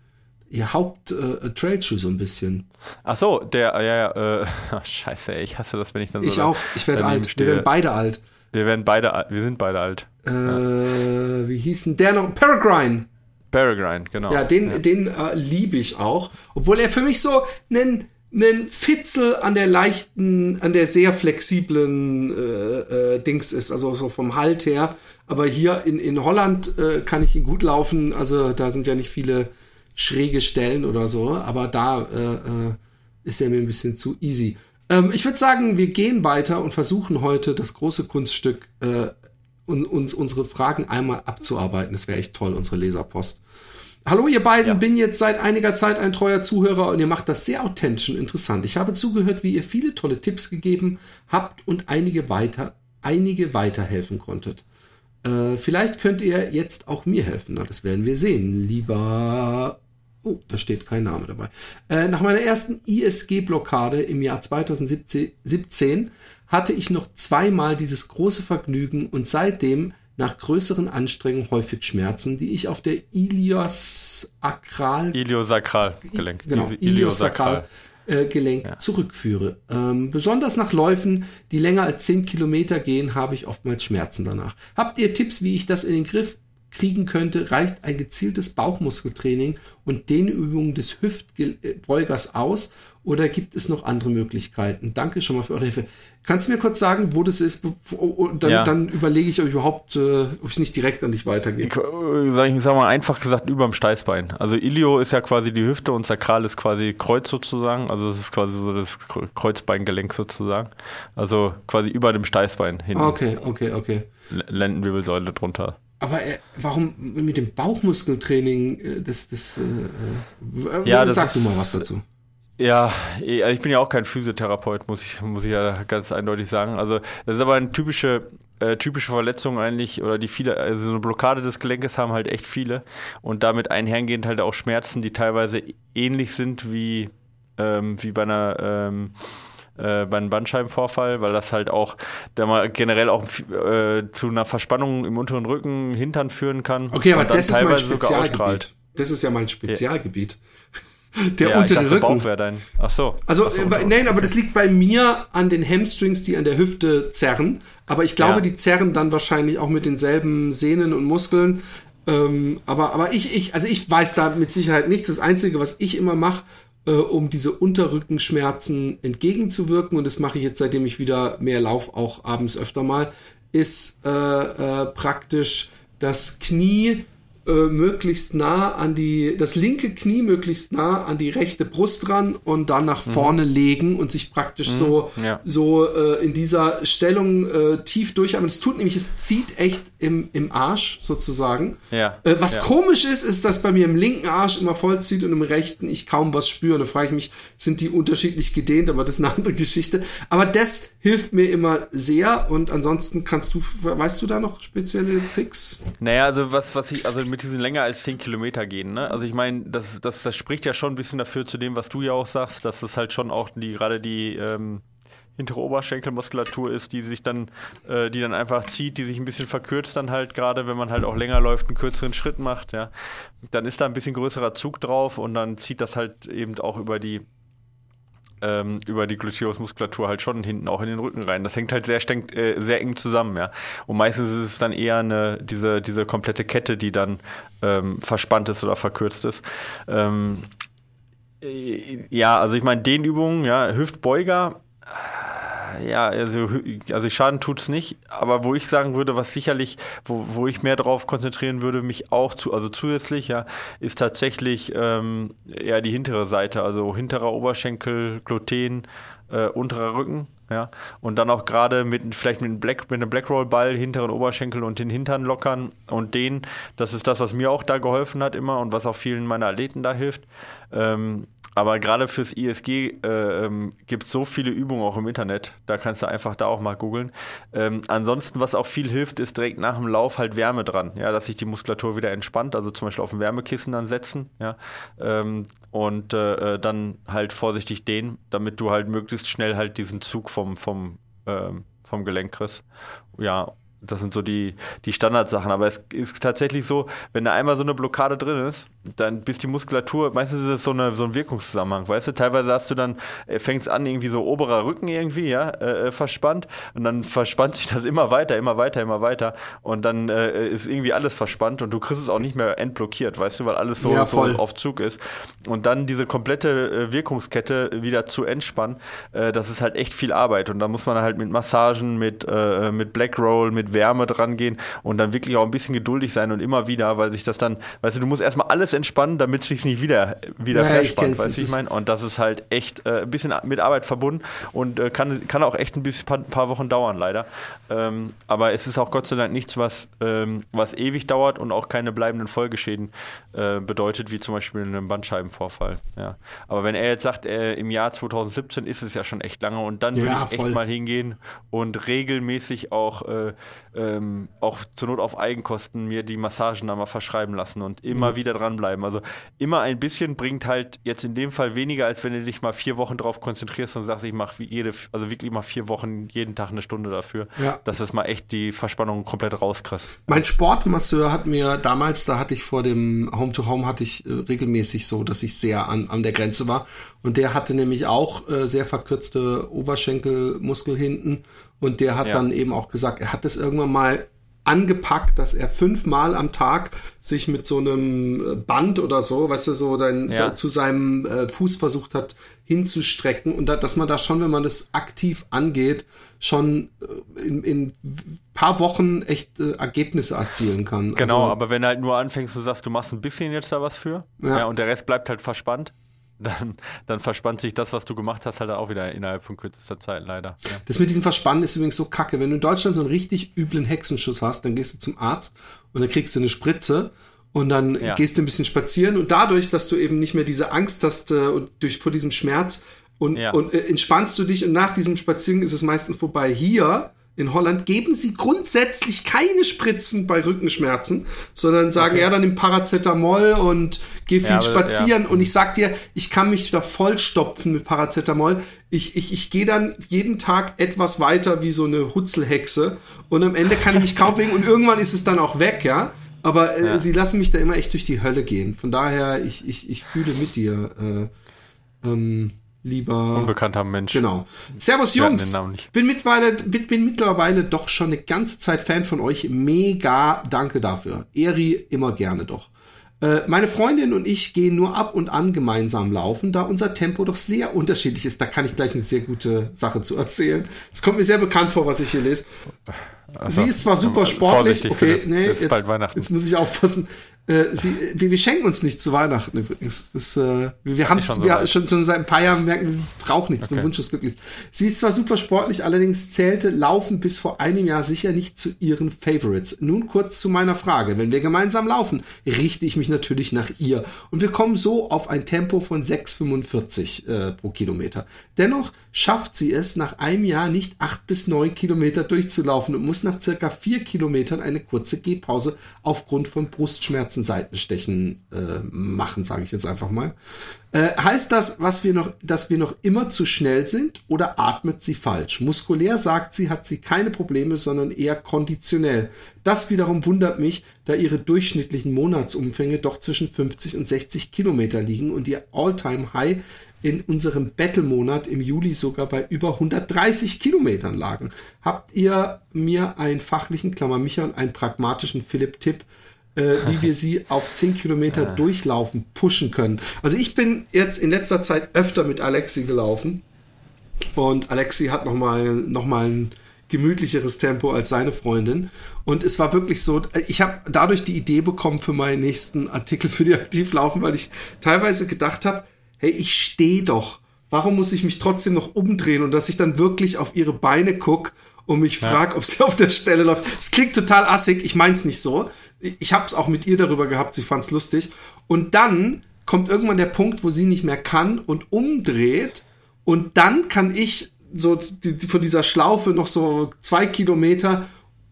Speaker 1: ihr Haupt-Trailschuh äh, so ein bisschen.
Speaker 2: Ach so, der, ja, ja, äh, scheiße, ey, ich hasse das, wenn ich dann so.
Speaker 1: Ich auch, ich werde alt. Stehe. Wir werden beide alt.
Speaker 2: Wir werden beide, wir sind beide alt.
Speaker 1: Äh, ja. Wie hießen der noch? Peregrine.
Speaker 2: Peregrine, genau.
Speaker 1: Ja, den, ja. den äh, liebe ich auch. Obwohl er für mich so einen, einen Fitzel an der leichten, an der sehr flexiblen äh, äh, Dings ist, also so vom Halt her. Aber hier in, in Holland äh, kann ich ihn gut laufen. Also da sind ja nicht viele schräge Stellen oder so, aber da äh, äh, ist er mir ein bisschen zu easy. Ähm, ich würde sagen, wir gehen weiter und versuchen heute das große Kunststück, äh, un uns unsere Fragen einmal abzuarbeiten. Das wäre echt toll, unsere Leserpost. Hallo ihr beiden,
Speaker 2: Ja.
Speaker 1: bin jetzt seit einiger Zeit ein treuer Zuhörer und ihr macht das sehr authentisch und interessant. Ich habe zugehört, wie ihr viele tolle Tipps gegeben habt und einige weiter, einige weiterhelfen konntet. Äh, vielleicht könnt ihr jetzt auch mir helfen. Na, das werden wir sehen. Lieber. Oh, da steht kein Name dabei. Äh, nach meiner ersten ISG-Blockade im Jahr 2017 hatte ich noch zweimal dieses große Vergnügen und seitdem nach größeren Anstrengungen häufig Schmerzen, die ich auf der Ilios Akral
Speaker 2: Iliosakralgelenk.
Speaker 1: Genau,
Speaker 2: Ili-
Speaker 1: Iliosakral äh, Gelenk zurückführe. Ähm, besonders nach Läufen, die länger als 10 Kilometer gehen, habe ich oftmals Schmerzen danach. Habt ihr Tipps, wie ich das in den Griff kriegen könnte? Reicht ein gezieltes Bauchmuskeltraining und Dehnübungen des Hüftbeugers aus? Oder gibt es noch andere Möglichkeiten? Danke schon mal für eure Hilfe. Kannst du mir kurz sagen, wo das ist? Und dann,
Speaker 2: Ja.
Speaker 1: dann überlege ich, ob ich überhaupt, äh, ob ich es nicht direkt an dich weitergebe.
Speaker 2: Ich, äh, sag ich sag mal einfach gesagt überm Steißbein. Also Ilio ist ja quasi die Hüfte und Sakral ist quasi Kreuz sozusagen. Also das ist quasi so das Kre- Kreuzbeingelenk sozusagen. Also quasi über dem Steißbein hinten.
Speaker 1: Okay, okay, okay.
Speaker 2: L- Lendenwirbelsäule drunter.
Speaker 1: Aber äh, warum mit dem Bauchmuskeltraining, äh, das, das, äh, äh,
Speaker 2: Ja, das
Speaker 1: sag
Speaker 2: ist-
Speaker 1: du mal was dazu.
Speaker 2: Ja, eh, also ich bin ja auch kein Physiotherapeut, muss ich, muss ich ja ganz eindeutig sagen. Also das ist aber eine typische, äh, typische Verletzung eigentlich, oder die viele, also so eine Blockade des Gelenkes haben halt echt viele und damit einhergehend halt auch Schmerzen, die teilweise ähnlich sind wie, ähm, wie bei einer ähm, äh, bei einem Bandscheibenvorfall, weil das halt auch da mal generell auch äh, zu einer Verspannung im unteren Rücken, Hintern führen kann.
Speaker 1: Okay, aber das ist mein. Spezialgebiet. Das ist ja mein Spezialgebiet. Der
Speaker 2: Ja, ich
Speaker 1: untere
Speaker 2: dachte,
Speaker 1: Rücken.
Speaker 2: Bauch dein. Ach so.
Speaker 1: Also,
Speaker 2: Ach so,
Speaker 1: äh, nein, aber das liegt bei mir an den Hamstrings, die an der Hüfte zerren. Aber ich glaube,
Speaker 2: Ja.
Speaker 1: die zerren dann wahrscheinlich auch mit denselben Sehnen und Muskeln. Ähm, aber, aber ich, ich, also ich weiß da mit Sicherheit nichts. Das Einzige, was ich immer mache, äh, um diese Unterrückenschmerzen entgegenzuwirken, und das mache ich jetzt, seitdem ich wieder mehr lauf, auch abends öfter mal, ist äh, äh, praktisch das Knie äh, möglichst nah an die, das linke Knie möglichst nah an die rechte Brust ran und dann nach vorne legen und sich praktisch so,
Speaker 2: Mhm. ja.
Speaker 1: so äh, in dieser Stellung äh, tief durchatmen. Es tut nämlich, es zieht echt im, im Arsch sozusagen.
Speaker 2: Ja,
Speaker 1: Äh, was
Speaker 2: ja.
Speaker 1: komisch ist, ist, dass bei mir im linken Arsch immer voll zieht und im rechten ich kaum was spüre. Da frage ich mich, sind die unterschiedlich gedehnt, aber das ist eine andere Geschichte. Aber das hilft mir immer sehr und ansonsten kannst du, weißt du da noch spezielle Tricks?
Speaker 2: Naja, also was, was ich, also mit diesen länger als 10 Kilometer gehen, ne? Also ich meine, das, das, das spricht ja schon ein bisschen dafür zu dem, was du ja auch sagst, dass es halt schon auch die gerade die ähm, hintere Oberschenkelmuskulatur ist, die sich dann, äh, die dann einfach zieht, die sich ein bisschen verkürzt dann halt gerade, wenn man halt auch länger läuft, einen kürzeren Schritt macht, ja. Dann ist da ein bisschen größerer Zug drauf und dann zieht das halt eben auch über die ähm, über die Gluteusmuskulatur halt schon hinten auch in den Rücken rein. Das hängt halt sehr, streng, äh, sehr eng zusammen, ja. Und meistens ist es dann eher eine, diese, diese komplette Kette, die dann ähm, verspannt ist oder verkürzt ist. Ähm, äh, ja, also ich meine, Dehnübungen, ja, Hüftbeuger, äh, ja, also, also Schaden tut's nicht, aber wo ich sagen würde, was sicherlich, wo, wo ich mehr drauf konzentrieren würde, mich auch zu, also zusätzlich, ja, ist tatsächlich ähm, ja die hintere Seite, also hinterer Oberschenkel, Gluten, äh, unterer Rücken, ja, und dann auch gerade mit vielleicht mit einem Black, mit einem Blackroll-Ball hinteren Oberschenkel und den Hintern lockern und den, das ist das, was mir auch da geholfen hat immer und was auch vielen meiner Athleten da hilft. Ähm, aber gerade fürs ISG äh, ähm, gibt es so viele Übungen auch im Internet. Da kannst du einfach da auch mal googeln. Ähm, ansonsten, was auch viel hilft, ist direkt nach dem Lauf halt Wärme dran. Ja, dass sich die Muskulatur wieder entspannt. Also zum Beispiel auf ein Wärmekissen dann setzen. Ja, ähm, und äh, äh, dann halt vorsichtig dehnen, damit du halt möglichst schnell halt diesen Zug vom, vom, ähm, vom Gelenk kriegst. Ja, das sind so die, die Standardsachen. Aber es ist tatsächlich so, wenn da einmal so eine Blockade drin ist, dann bis die Muskulatur, meistens ist es so, eine, so ein Wirkungszusammenhang, weißt du? Teilweise hast du dann, fängt es an, irgendwie so oberer Rücken irgendwie, ja, äh, äh, verspannt und dann verspannt sich das immer weiter, immer weiter, immer weiter und dann äh, ist irgendwie alles verspannt und du kriegst es auch nicht mehr entblockiert, weißt du, weil alles so,
Speaker 1: Ja,
Speaker 2: so
Speaker 1: voll.
Speaker 2: auf Zug ist. Und dann diese komplette äh, Wirkungskette wieder zu entspannen, äh, das ist halt echt viel Arbeit und da muss man halt mit Massagen, mit, äh, mit Black Roll, mit mit Wärme dran gehen und dann wirklich auch ein bisschen geduldig sein und immer wieder, weil sich das dann, weißt du, du musst erstmal alles entspannen, damit es sich nicht wieder, wieder
Speaker 1: Ja, ich
Speaker 2: verspannt, weißt du, ich meine? Und das ist halt echt äh, ein bisschen mit Arbeit verbunden und äh, kann, kann auch echt ein bisschen, paar, paar Wochen dauern, leider. Ähm, aber es ist auch Gott sei Dank nichts, was, ähm, was ewig dauert und auch keine bleibenden Folgeschäden äh, bedeutet, wie zum Beispiel einen Bandscheibenvorfall. Ja. Aber wenn er jetzt sagt, äh, im Jahr 2017 ist es ja schon echt lange und dann würde
Speaker 1: Ja,
Speaker 2: ich echt
Speaker 1: voll.
Speaker 2: mal hingehen und regelmäßig auch, äh, ähm, auch zur Not auf Eigenkosten mir die Massagen da mal verschreiben lassen und immer wieder dranbleiben. Also immer ein bisschen bringt halt jetzt in dem Fall weniger, als wenn du dich mal vier Wochen drauf konzentrierst und sagst, ich mache jede, also wirklich mal vier Wochen jeden Tag eine Stunde dafür,
Speaker 1: Ja.
Speaker 2: dass es mal echt die Verspannung komplett rauskriegst.
Speaker 1: Mein Sportmasseur hat mir damals, da hatte ich vor dem Home to Home hatte ich äh, regelmäßig so, dass ich sehr an, an der Grenze war. Und der hatte nämlich auch äh, sehr verkürzte Oberschenkelmuskel hinten. Und der hat
Speaker 2: Ja.
Speaker 1: dann eben auch gesagt, er hat das irgendwann mal angepackt, dass er fünfmal am Tag sich mit so einem äh, Band oder so, weißt du, so dann
Speaker 2: Ja.
Speaker 1: so zu seinem äh, Fuß versucht hat hinzustrecken und da, dass man da schon, wenn man das aktiv angeht, schon äh, in, in paar Wochen echt äh, Ergebnisse erzielen kann.
Speaker 2: Genau,
Speaker 1: also,
Speaker 2: aber wenn du halt nur anfängst, du sagst, du machst ein bisschen jetzt da was für,
Speaker 1: Ja.
Speaker 2: ja. und der Rest bleibt halt verspannt, dann, dann verspannt sich das, was du gemacht hast, halt auch wieder innerhalb von kürzester Zeit, leider. Ja.
Speaker 1: Das mit diesem Verspannen ist übrigens so kacke. Wenn du in Deutschland so einen richtig üblen Hexenschuss hast, dann gehst du zum Arzt und dann kriegst du eine Spritze und dann
Speaker 2: Ja.
Speaker 1: gehst du ein bisschen spazieren und dadurch, dass du eben nicht mehr diese Angst hast äh, und durch vor diesem Schmerz und,
Speaker 2: Ja.
Speaker 1: und äh, entspannst du dich und nach diesem Spaziergang ist es meistens vorbei. Hier in Holland geben sie grundsätzlich keine Spritzen bei Rückenschmerzen, sondern sagen,
Speaker 2: Okay.
Speaker 1: ja, dann nimm Paracetamol und geh viel
Speaker 2: Ja,
Speaker 1: spazieren.
Speaker 2: ja.
Speaker 1: Und ich sag dir, ich kann mich da vollstopfen mit Paracetamol. Ich, ich, ich gehe dann jeden Tag etwas weiter wie so eine Hutzelhexe und am Ende kann ich mich kaum bewegen und irgendwann ist es dann auch weg, ja. Aber äh,
Speaker 2: Ja.
Speaker 1: sie lassen mich da immer echt durch die Hölle gehen. Von daher, ich, ich, ich fühle mit dir, äh, ähm, lieber.
Speaker 2: Unbekannter Mensch.
Speaker 1: Genau. Servus
Speaker 2: Wir
Speaker 1: Jungs. Bin mittlerweile, bin, bin mittlerweile doch schon eine ganze Zeit Fan von euch. Mega danke dafür. Eri immer gerne doch. Äh, Meine Freundin und ich gehen nur ab und an gemeinsam laufen, da unser Tempo doch sehr unterschiedlich ist. Da kann ich gleich eine sehr gute Sache zu erzählen. Es kommt mir sehr bekannt vor, was ich hier lese.
Speaker 2: Also,
Speaker 1: Sie ist zwar super sportlich,
Speaker 2: vorsichtig,
Speaker 1: okay, nee, jetzt,
Speaker 2: bald Weihnachten.
Speaker 1: jetzt muss ich aufpassen. Äh, sie, wir, wir schenken uns nichts zu Weihnachten übrigens. Das, äh, wir haben
Speaker 2: schon
Speaker 1: wir schon, schon seit ein paar Jahren merken, wir brauchen nichts. Mein
Speaker 2: Okay.
Speaker 1: Wunsch ist glücklich. Sie ist zwar super sportlich, allerdings zählte Laufen bis vor einem Jahr sicher nicht zu ihren Favorites. Nun kurz zu meiner Frage. Wenn wir gemeinsam laufen, richte ich mich natürlich nach ihr. Und wir kommen so auf ein Tempo von 6,45 äh, pro Kilometer. Dennoch schafft sie es nach einem Jahr nicht acht bis neun Kilometer durchzulaufen und muss nach circa vier Kilometern eine kurze Gehpause aufgrund von Brustschmerzen, Seitenstechen äh, machen, sage ich jetzt einfach mal. Äh, heißt das, was wir noch, dass wir noch immer zu schnell sind oder atmet sie falsch? Muskulär sagt sie, hat sie keine Probleme, sondern eher konditionell. Das wiederum wundert mich, da ihre durchschnittlichen Monatsumfänge doch zwischen 50 und 60 Kilometer liegen und ihr All-Time-High in unserem Battle-Monat im Juli sogar bei über 130 Kilometern lagen. Habt ihr mir einen fachlichen, Klammer Micha, und einen pragmatischen Philipp-Tipp, äh, wie wir sie auf 10 Kilometer durchlaufen, pushen können? Also ich bin jetzt in letzter Zeit öfter mit Alexi gelaufen und Alexi hat noch mal, noch mal ein gemütlicheres Tempo als seine Freundin. Und es war wirklich so, ich habe dadurch die Idee bekommen für meinen nächsten Artikel für die Aktivlaufen, weil ich teilweise gedacht habe, hey, ich stehe doch. Warum muss ich mich trotzdem noch umdrehen und dass ich dann wirklich auf ihre Beine guck und mich frag, ob sie auf der Stelle läuft. Es klingt total assig, ich mein's nicht so. Ich habe es auch mit ihr darüber gehabt, sie fand's lustig. Und dann kommt irgendwann der Punkt, wo sie nicht mehr kann und umdreht und dann kann ich so die, die, von dieser Schlaufe noch so zwei Kilometer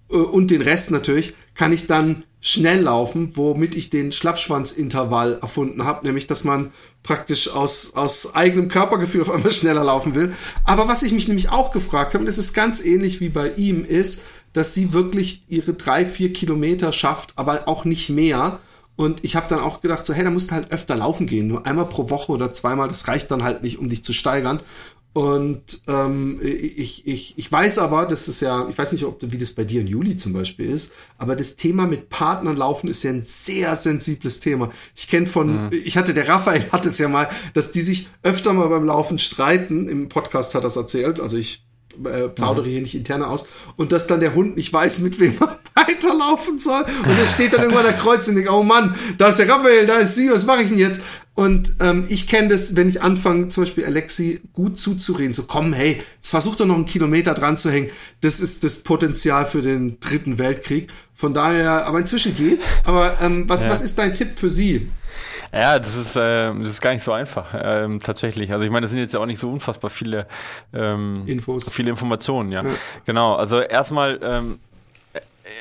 Speaker 1: äh, und den Rest natürlich, kann ich dann schnell laufen, womit ich den Schlappschwanzintervall erfunden habe, nämlich dass man praktisch aus, aus eigenem Körpergefühl auf einmal schneller laufen will. Aber was ich mich nämlich auch gefragt habe, und das ist ganz ähnlich wie bei ihm, ist, dass sie wirklich ihre drei, vier Kilometer schafft, aber auch nicht mehr. Und ich habe dann auch gedacht, so, hey, da musst du halt öfter laufen gehen. Nur einmal pro Woche oder zweimal, das reicht dann halt nicht, um dich zu steigern. Und ähm, ich, ich, ich weiß aber, das ist ja, ich weiß nicht, ob wie das bei dir in Juli zum Beispiel ist, aber das Thema mit Partnern laufen ist ja ein sehr sensibles Thema. Ich kenne von, ich hatte, der Raphael hat es ja mal, dass die sich öfter mal beim Laufen streiten. Im Podcast hat er es erzählt. Also ich äh, plaudere hier nicht interne aus. Und dass dann der Hund nicht weiß, mit wem er weiterlaufen soll. Und er steht dann irgendwann an der Kreuz und denkt, oh Mann, da ist der Raphael, da ist sie, was mache ich denn jetzt? Und ähm, ich kenne das, wenn ich anfange, zum Beispiel Alexi gut zuzureden, so komm, hey, jetzt versuch doch noch einen Kilometer dran zu hängen. Das ist das Potenzial für den dritten Weltkrieg. Von daher, aber inzwischen geht's. Aber ähm, was, ja. was ist dein Tipp für sie?
Speaker 2: Ja, das ist, äh, das ist gar nicht so einfach, ähm, tatsächlich. Also ich meine, das sind jetzt ja auch nicht so unfassbar viele ähm, Infos. viele Informationen, ja. ja. Genau, also erstmal ähm,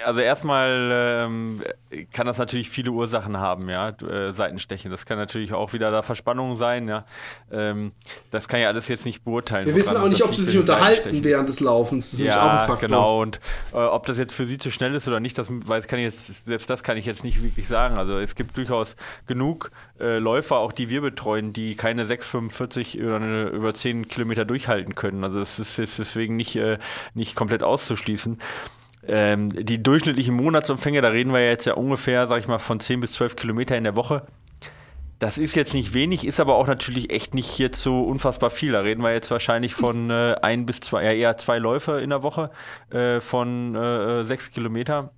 Speaker 2: also erstmal ähm, kann das natürlich viele Ursachen haben, ja, äh, Seitenstechen. Das kann natürlich auch wieder da Verspannung sein, ja. Ähm, das kann ja alles jetzt nicht beurteilen.
Speaker 1: Wir wissen auch nicht, ob sie sich unterhalten während des Laufens.
Speaker 2: Das ist ja, auch ein Faktor. genau. Und äh, ob das jetzt für sie zu schnell ist oder nicht, das weiß kann ich jetzt, selbst das kann ich jetzt nicht wirklich sagen. Also es gibt durchaus genug äh, Läufer, auch die wir betreuen, die keine 6,45 oder eine, über 10 Kilometer durchhalten können. Also es ist, ist deswegen nicht, äh, nicht komplett auszuschließen. Ähm, die durchschnittlichen Monatsumfänge, da reden wir jetzt ja ungefähr, sag ich mal, von 10 bis 12 Kilometer in der Woche. Das ist jetzt nicht wenig, ist aber auch natürlich echt nicht jetzt so unfassbar viel. Da reden wir jetzt wahrscheinlich von äh, ein bis zwei, ja eher zwei Läufe in der Woche äh, von äh, sechs Kilometer.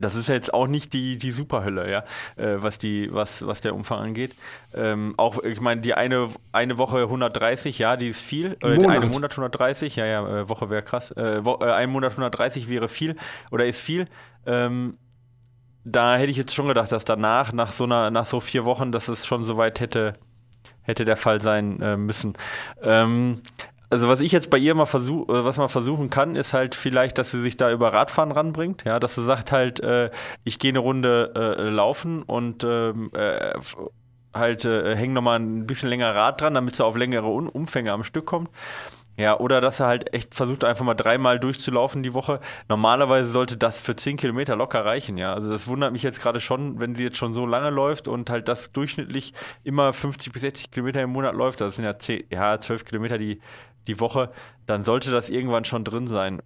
Speaker 2: Das ist jetzt auch nicht die, die Superhölle, ja, äh, was, die, was, was der Umfang angeht. Ähm, auch, ich meine, die eine, eine Woche 130, ja, die ist viel. Äh, Monat. Eine Monat 130, ja, ja, äh, Woche wäre krass. Äh, wo, äh, ein Monat 130 wäre viel oder ist viel. Ähm, da hätte ich jetzt schon gedacht, dass danach, nach so einer, nach so vier Wochen, dass es schon soweit hätte, hätte der Fall sein äh, müssen. Ähm, also was ich jetzt bei ihr mal versuche, äh, was man versuchen kann, ist halt vielleicht, dass sie sich da über Radfahren ranbringt, ja, dass sie sagt halt, äh, ich gehe eine Runde äh, laufen und ähm, äh, halt äh, hänge nochmal ein bisschen länger Rad dran, damit sie auf längere Umfänge am Stück kommt. Ja, oder dass er halt echt versucht, einfach mal dreimal durchzulaufen die Woche. Normalerweise sollte das für 10 Kilometer locker reichen, ja. Also das wundert mich jetzt gerade schon, wenn sie jetzt schon so lange läuft und halt das durchschnittlich immer 50 bis 60 Kilometer im Monat läuft. Das sind ja 10, ja, 12 Kilometer die, die Woche. Dann sollte das irgendwann schon drin sein.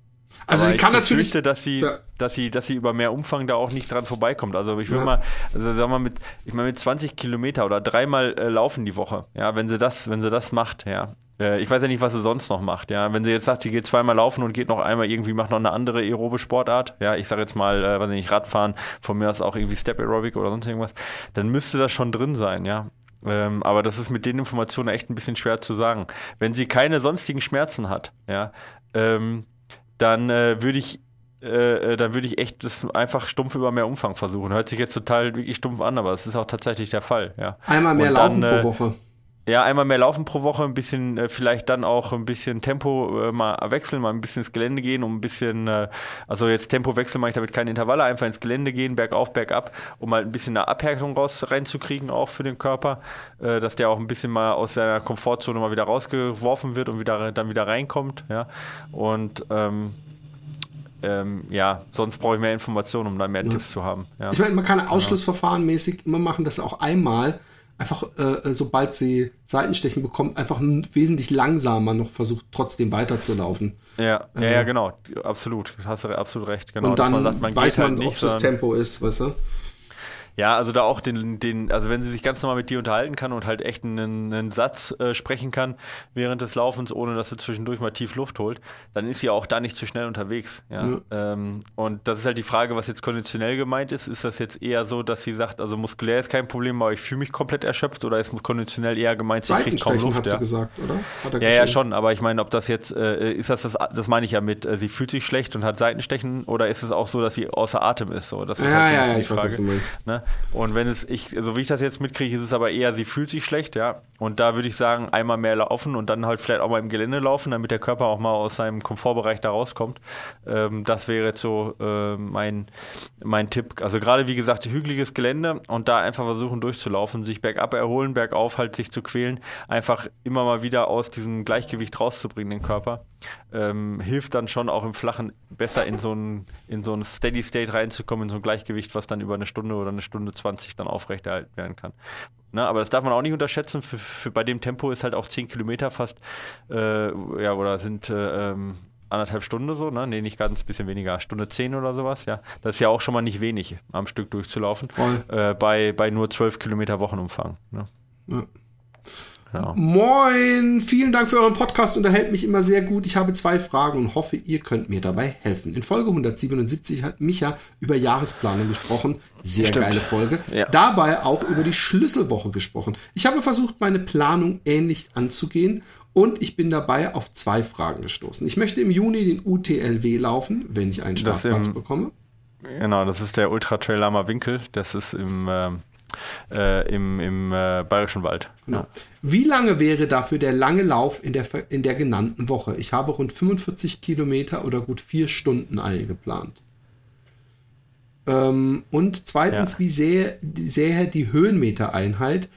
Speaker 1: Also Aber sie kann natürlich,
Speaker 2: dass sie, ja. dass sie, dass sie über mehr Umfang da auch nicht dran vorbeikommt. Also ich will ja. mal, also sag mal mit, ich meine mit 20 Kilometer oder dreimal äh, laufen die Woche. Ja, wenn sie das, wenn sie das macht, ja. Äh, ich weiß ja nicht, was sie sonst noch macht. Ja, wenn sie jetzt sagt, sie geht zweimal laufen und geht noch einmal irgendwie macht noch eine andere aerobe Sportart. Ja, ich sage jetzt mal, äh, weiß nicht, Radfahren, von mir aus auch irgendwie Step Aerobic oder sonst irgendwas, dann müsste das schon drin sein. Ja, ähm, aber das ist mit den Informationen echt ein bisschen schwer zu sagen. Wenn sie keine sonstigen Schmerzen hat, ja, ähm, dann äh, würde ich äh, äh, dann würde ich echt das einfach stumpf über mehr Umfang versuchen. Hört sich jetzt total wirklich stumpf an, aber es ist auch tatsächlich der Fall. Ja.
Speaker 1: Einmal mehr dann, laufen pro äh, Woche.
Speaker 2: Ja, einmal mehr laufen pro Woche, ein bisschen, äh, vielleicht dann auch ein bisschen Tempo äh, mal wechseln, mal ein bisschen ins Gelände gehen, um ein bisschen, äh, also jetzt Tempo wechseln mache ich damit keine Intervalle, einfach ins Gelände gehen, bergauf, bergab, um halt ein bisschen eine Abhärtung raus reinzukriegen, auch für den Körper, äh, dass der auch ein bisschen mal aus seiner Komfortzone mal wieder rausgeworfen wird und wieder dann wieder reinkommt, ja. Und ähm, ähm, ja, sonst brauche ich mehr Informationen, um dann mehr ja. Tipps zu haben. Ja.
Speaker 1: Ich meine, man kann Ausschlussverfahren mäßig immer machen, dass auch einmal einfach, äh, äh, sobald sie Seitenstechen bekommt, einfach wesentlich langsamer noch versucht, trotzdem weiterzulaufen.
Speaker 2: Ja, ja, ja, äh, genau, absolut. Hast du absolut recht. Genau,
Speaker 1: und dann man sagt, man weiß man, halt nicht, ob das Tempo ist, weißt du?
Speaker 2: Ja, also da auch den, den, also wenn sie sich ganz normal mit dir unterhalten kann und halt echt einen, einen Satz äh, sprechen kann während des Laufens, ohne dass sie zwischendurch mal tief Luft holt, dann ist sie auch da nicht zu schnell unterwegs. Ja? ja. Ähm, und das ist halt die Frage, was jetzt konditionell gemeint ist. Ist das jetzt eher so, dass sie sagt, also muskulär ist kein Problem, aber ich fühle mich komplett erschöpft oder ist konditionell eher gemeint, sie kriegt kaum Luft?
Speaker 1: Hat
Speaker 2: ja?
Speaker 1: sie gesagt, oder?
Speaker 2: ja, ja, schon, aber ich meine, ob das jetzt, äh, ist das, das, das meine ich ja mit, äh, sie fühlt sich schlecht und hat Seitenstechen oder ist es auch so, dass sie außer Atem ist? So, das ist
Speaker 1: ja, halt ja, ja, ich Frage. weiß, was du meinst.
Speaker 2: Ne? Und wenn es ich, so wie ich das jetzt mitkriege, ist es aber eher, sie fühlt sich schlecht, ja. Und da würde ich sagen, einmal mehr laufen und dann halt vielleicht auch mal im Gelände laufen, damit der Körper auch mal aus seinem Komfortbereich da rauskommt. Ähm, das wäre jetzt so äh, mein, mein Tipp. Also gerade wie gesagt, hügeliges Gelände und da einfach versuchen durchzulaufen, sich bergab erholen, bergauf halt sich zu quälen, einfach immer mal wieder aus diesem Gleichgewicht rauszubringen, den Körper. Ähm, hilft dann schon auch im Flachen besser in so ein, in so ein Steady State reinzukommen, in so ein Gleichgewicht, was dann über eine Stunde oder eine Stunde 20 dann aufrechterhalten werden kann. Ne, aber das darf man auch nicht unterschätzen. Für, für bei dem Tempo ist halt auch 10 Kilometer fast, äh, ja, oder sind äh, ähm, anderthalb Stunden so, ne? Nee, nicht ganz, bisschen weniger, Stunde 10 oder sowas, ja. Das ist ja auch schon mal nicht wenig, am Stück durchzulaufen. Äh, bei, bei nur 12 Kilometer Wochenumfang. Ne? Ja.
Speaker 1: Genau. Moin, vielen Dank für euren Podcast, unterhält mich immer sehr gut. Ich habe zwei Fragen und hoffe, ihr könnt mir dabei helfen. In Folge 177 hat Micha über Jahresplanung gesprochen. Sehr Stimmt. geile Folge. Ja. Dabei auch über die Schlüsselwoche gesprochen. Ich habe versucht, meine Planung ähnlich anzugehen und ich bin dabei auf zwei Fragen gestoßen. Ich möchte im Juni den UTLW laufen, wenn ich einen Startplatz bekomme.
Speaker 2: Genau, das ist der Ultra Trail Lama Winkel. Das ist im, äh, äh, im, im äh, Bayerischen Wald.
Speaker 1: Genau. Ja. Wie lange wäre dafür der lange Lauf in der, in der genannten Woche? Ich habe rund 45 Kilometer oder gut vier Stunden eingeplant. Ähm, und zweitens, ja. wie sähe, sähe die Höhenmetereinheit,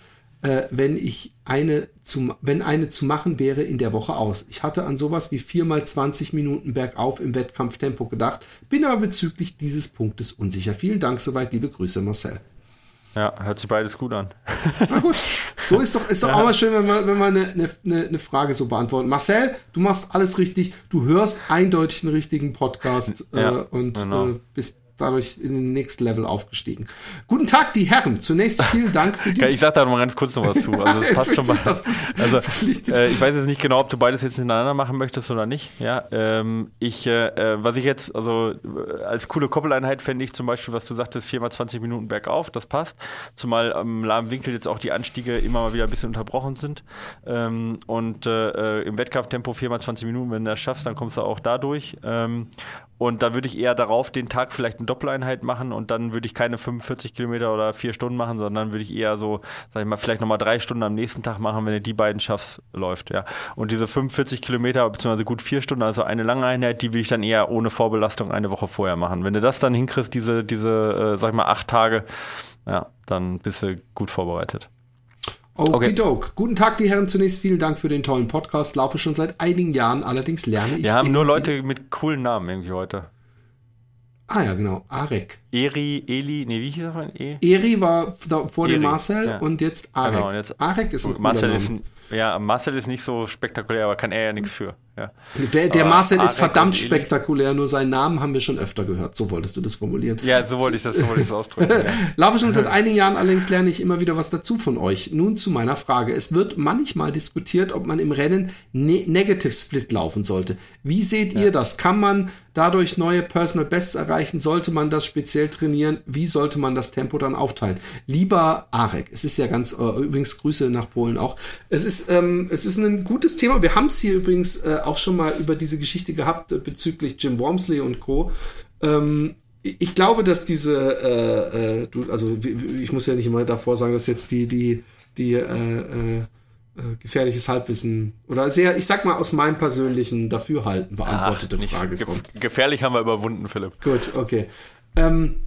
Speaker 1: äh, wenn ich eine zu, wenn eine zu machen wäre in der Woche aus? Ich hatte an sowas wie viermal 20 Minuten bergauf im Wettkampftempo gedacht, bin aber bezüglich dieses Punktes unsicher. Vielen Dank soweit, liebe Grüße, Marcel.
Speaker 2: Ja, hört sich beides gut an.
Speaker 1: Na gut. So ist doch, ist doch ja. auch mal schön, wenn man, wenn man eine, eine, eine Frage so beantwortet. Marcel, du machst alles richtig. Du hörst eindeutig einen richtigen Podcast ja, äh, und genau. äh, bist dadurch in den nächsten Level aufgestiegen. Guten Tag, die Herren. Zunächst vielen Dank für die.
Speaker 2: ich sag da noch mal ganz kurz noch was zu. Also es passt schon mal. Also äh, ich weiß jetzt nicht genau, ob du beides jetzt hintereinander machen möchtest oder nicht. Ja, ähm, ich, äh, äh was ich jetzt, also äh, als coole Koppeleinheit fände ich zum Beispiel, was du sagtest, viermal 20 Minuten bergauf, das passt. Zumal am lahmen Winkel jetzt auch die Anstiege immer mal wieder ein bisschen unterbrochen sind. Ähm, und äh, äh im Wettkampftempo viermal 20 Minuten, wenn du das schaffst, dann kommst du auch da durch. Ähm, und da würde ich eher darauf den Tag vielleicht eine Doppeleinheit machen und dann würde ich keine 45 Kilometer oder vier Stunden machen, sondern würde ich eher so, sag ich mal, vielleicht nochmal drei Stunden am nächsten Tag machen, wenn du die beiden schaffst, läuft, ja. Und diese 45 Kilometer, beziehungsweise gut vier Stunden, also eine lange Einheit, die will ich dann eher ohne Vorbelastung eine Woche vorher machen. Wenn du das dann hinkriegst, diese, diese, äh, sag ich mal, acht Tage, ja, dann bist du gut vorbereitet.
Speaker 1: Okidok. Okay. Guten Tag, die Herren. Zunächst vielen Dank für den tollen Podcast. Laufe schon seit einigen Jahren, allerdings lerne ich.
Speaker 2: Wir haben nur Leute mit coolen Namen irgendwie heute.
Speaker 1: Ah ja, genau. Arek.
Speaker 2: Eri, Eli, nee, wie hieß er?
Speaker 1: E? Eri war vor Eri, dem Marcel ja. und jetzt Arek. Genau, und jetzt,
Speaker 2: Arek ist ein Marcel ist ein, ja, Marcel ist nicht so spektakulär, aber kann er ja nichts für. Ja.
Speaker 1: Der, der Marcel ist verdammt spektakulär, nur seinen Namen haben wir schon öfter gehört. So wolltest du das formulieren.
Speaker 2: Ja, so wollte ich das, so wollte ich das ausdrücken. ja.
Speaker 1: Laufe schon seit einigen Jahren, allerdings lerne ich immer wieder was dazu von euch. Nun zu meiner Frage. Es wird manchmal diskutiert, ob man im Rennen ne Negative Split laufen sollte. Wie seht ja. ihr das? Kann man dadurch neue Personal Bests erreichen? Sollte man das speziell trainieren? Wie sollte man das Tempo dann aufteilen? Lieber Arek, es ist ja ganz, äh, übrigens Grüße nach Polen auch. Es ist, ähm, es ist ein gutes Thema. Wir haben es hier übrigens äh, auch schon mal über diese Geschichte gehabt äh, bezüglich Jim Wormsley und Co. Ähm, ich glaube, dass diese, äh, äh, du, also ich muss ja nicht immer davor sagen, dass jetzt die, die, die äh, äh, äh gefährliches Halbwissen oder sehr, ich sag mal aus meinem persönlichen Dafürhalten beantwortete Ach, Frage kommt.
Speaker 2: Gefährlich haben wir überwunden, Philipp.
Speaker 1: Gut, okay. Ähm,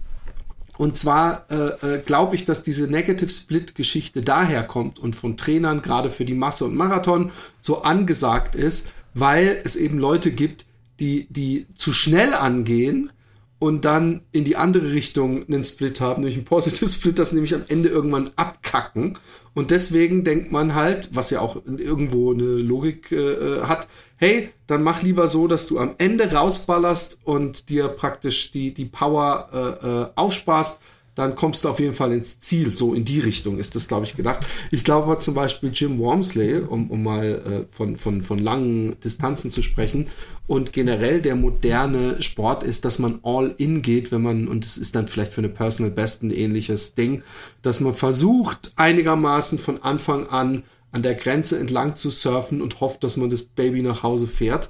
Speaker 1: und zwar äh, äh, glaube ich, dass diese Negative Split-Geschichte daherkommt und von Trainern gerade für die Masse und Marathon so angesagt ist, weil es eben Leute gibt, die, die zu schnell angehen und dann in die andere Richtung einen Split haben, nämlich einen Positive Split, das nämlich am Ende irgendwann abkacken. Und deswegen denkt man halt, was ja auch irgendwo eine Logik äh, hat, hey, dann mach lieber so, dass du am Ende rausballerst und dir praktisch die, die Power äh, äh, aufsparst, dann kommst du auf jeden Fall ins Ziel. So in die Richtung ist das, glaube ich, gedacht. Ich glaube aber zum Beispiel Jim Wormsley, um, um mal äh, von, von, von langen Distanzen zu sprechen, und generell der moderne Sport ist, dass man all in geht, wenn man, und es ist dann vielleicht für eine Personal Best ein ähnliches Ding, dass man versucht, einigermaßen von Anfang an an der Grenze entlang zu surfen und hofft, dass man das Baby nach Hause fährt.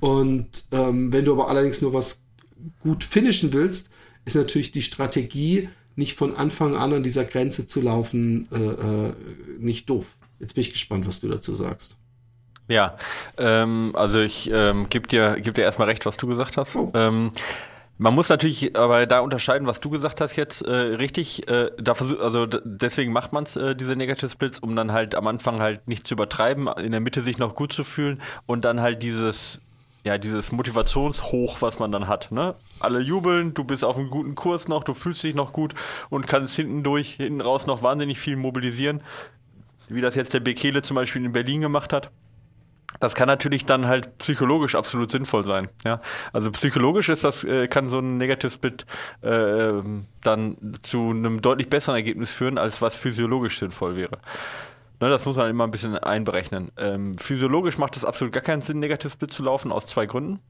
Speaker 1: Und ähm, wenn du aber allerdings nur was gut finishen willst, ist natürlich die Strategie, nicht von Anfang an an dieser Grenze zu laufen, äh, äh, nicht doof. Jetzt bin ich gespannt, was du dazu sagst.
Speaker 2: Ja, ähm, also ich ähm, gebe dir, geb dir erstmal recht, was du gesagt hast. Oh. Ähm, man muss natürlich aber da unterscheiden, was du gesagt hast jetzt äh, richtig. Äh, da versuch, also deswegen macht man es äh, diese Negative Splits, um dann halt am Anfang halt nicht zu übertreiben, in der Mitte sich noch gut zu fühlen und dann halt dieses ja, dieses Motivationshoch, was man dann hat. Ne? Alle jubeln, du bist auf einem guten Kurs noch, du fühlst dich noch gut und kannst hinten durch, hinten raus noch wahnsinnig viel mobilisieren, wie das jetzt der Bekele zum Beispiel in Berlin gemacht hat. Das kann natürlich dann halt psychologisch absolut sinnvoll sein. Ja? Also psychologisch ist das, äh, kann so ein Negative Split äh, dann zu einem deutlich besseren Ergebnis führen, als was physiologisch sinnvoll wäre. Ne, das muss man immer ein bisschen einberechnen. Ähm, physiologisch macht es absolut gar keinen Sinn, Negative Split zu laufen, aus zwei Gründen.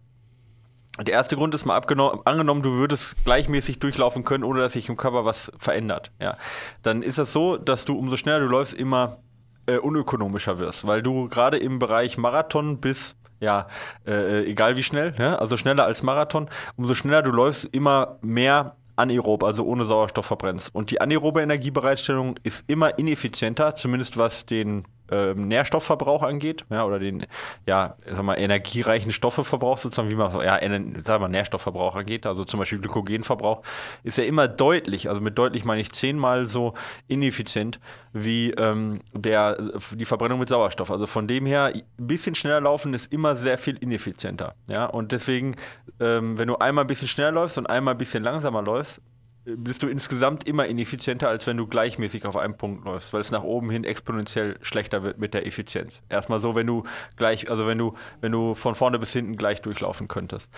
Speaker 2: Der erste Grund ist mal angenommen, du würdest gleichmäßig durchlaufen können, ohne dass sich im Körper was verändert. Ja. Dann ist es so, dass du umso schneller du läufst, immer äh, unökonomischer wirst, weil du gerade im Bereich Marathon bis ja, äh, egal wie schnell, ja, also schneller als Marathon, umso schneller du läufst, immer mehr anaerob, also ohne Sauerstoff verbrennst. Und die anaerobe Energiebereitstellung ist immer ineffizienter, zumindest was den ähm, Nährstoffverbrauch angeht, ja, oder den, ja, sag mal, energiereichen Stoffeverbrauch sozusagen, wie man, ja, sag mal, Nährstoffverbrauch angeht, also zum Beispiel Glykogenverbrauch, ist ja immer deutlich, also mit deutlich meine ich zehnmal so ineffizient wie ähm, der, die Verbrennung mit Sauerstoff. Also von dem her, ein bisschen schneller laufen ist immer sehr viel ineffizienter, ja, und deswegen, ähm, wenn du einmal ein bisschen schneller läufst und einmal ein bisschen langsamer läufst, bist du insgesamt immer ineffizienter, als wenn du gleichmäßig auf einem Punkt läufst, weil es nach oben hin exponentiell schlechter wird mit der Effizienz. Erstmal so, wenn du gleich, also wenn du, wenn du von vorne bis hinten gleich durchlaufen könntest.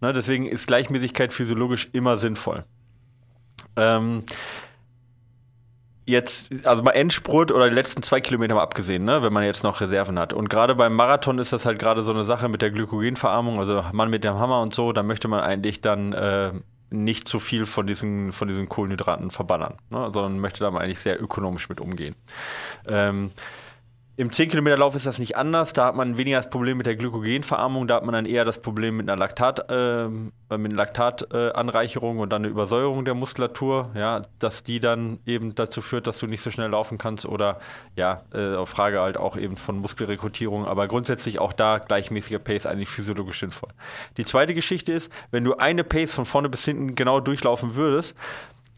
Speaker 2: Ne, deswegen ist Gleichmäßigkeit physiologisch immer sinnvoll. Ähm, jetzt, also mal Endspurt oder die letzten zwei Kilometer mal abgesehen, ne, wenn man jetzt noch Reserven hat. Und gerade beim Marathon ist das halt gerade so eine Sache mit der Glykogenverarmung, also Mann mit dem Hammer und so, da möchte man eigentlich dann äh, nicht zu viel von diesen, von diesen Kohlenhydraten verballern, ne, sondern möchte da mal eigentlich sehr ökonomisch mit umgehen. Ähm, im 10-Kilometer-Lauf ist das nicht anders. Da hat man weniger das Problem mit der Glykogenverarmung, da hat man dann eher das Problem mit einer Laktat, äh, mit Laktatanreicherung äh, und dann eine Übersäuerung der Muskulatur, ja, dass die dann eben dazu führt, dass du nicht so schnell laufen kannst oder ja, äh, auf Frage halt auch eben von Muskelrekrutierung, aber grundsätzlich auch da gleichmäßiger Pace eigentlich physiologisch sinnvoll. Die zweite Geschichte ist, wenn du eine Pace von vorne bis hinten genau durchlaufen würdest,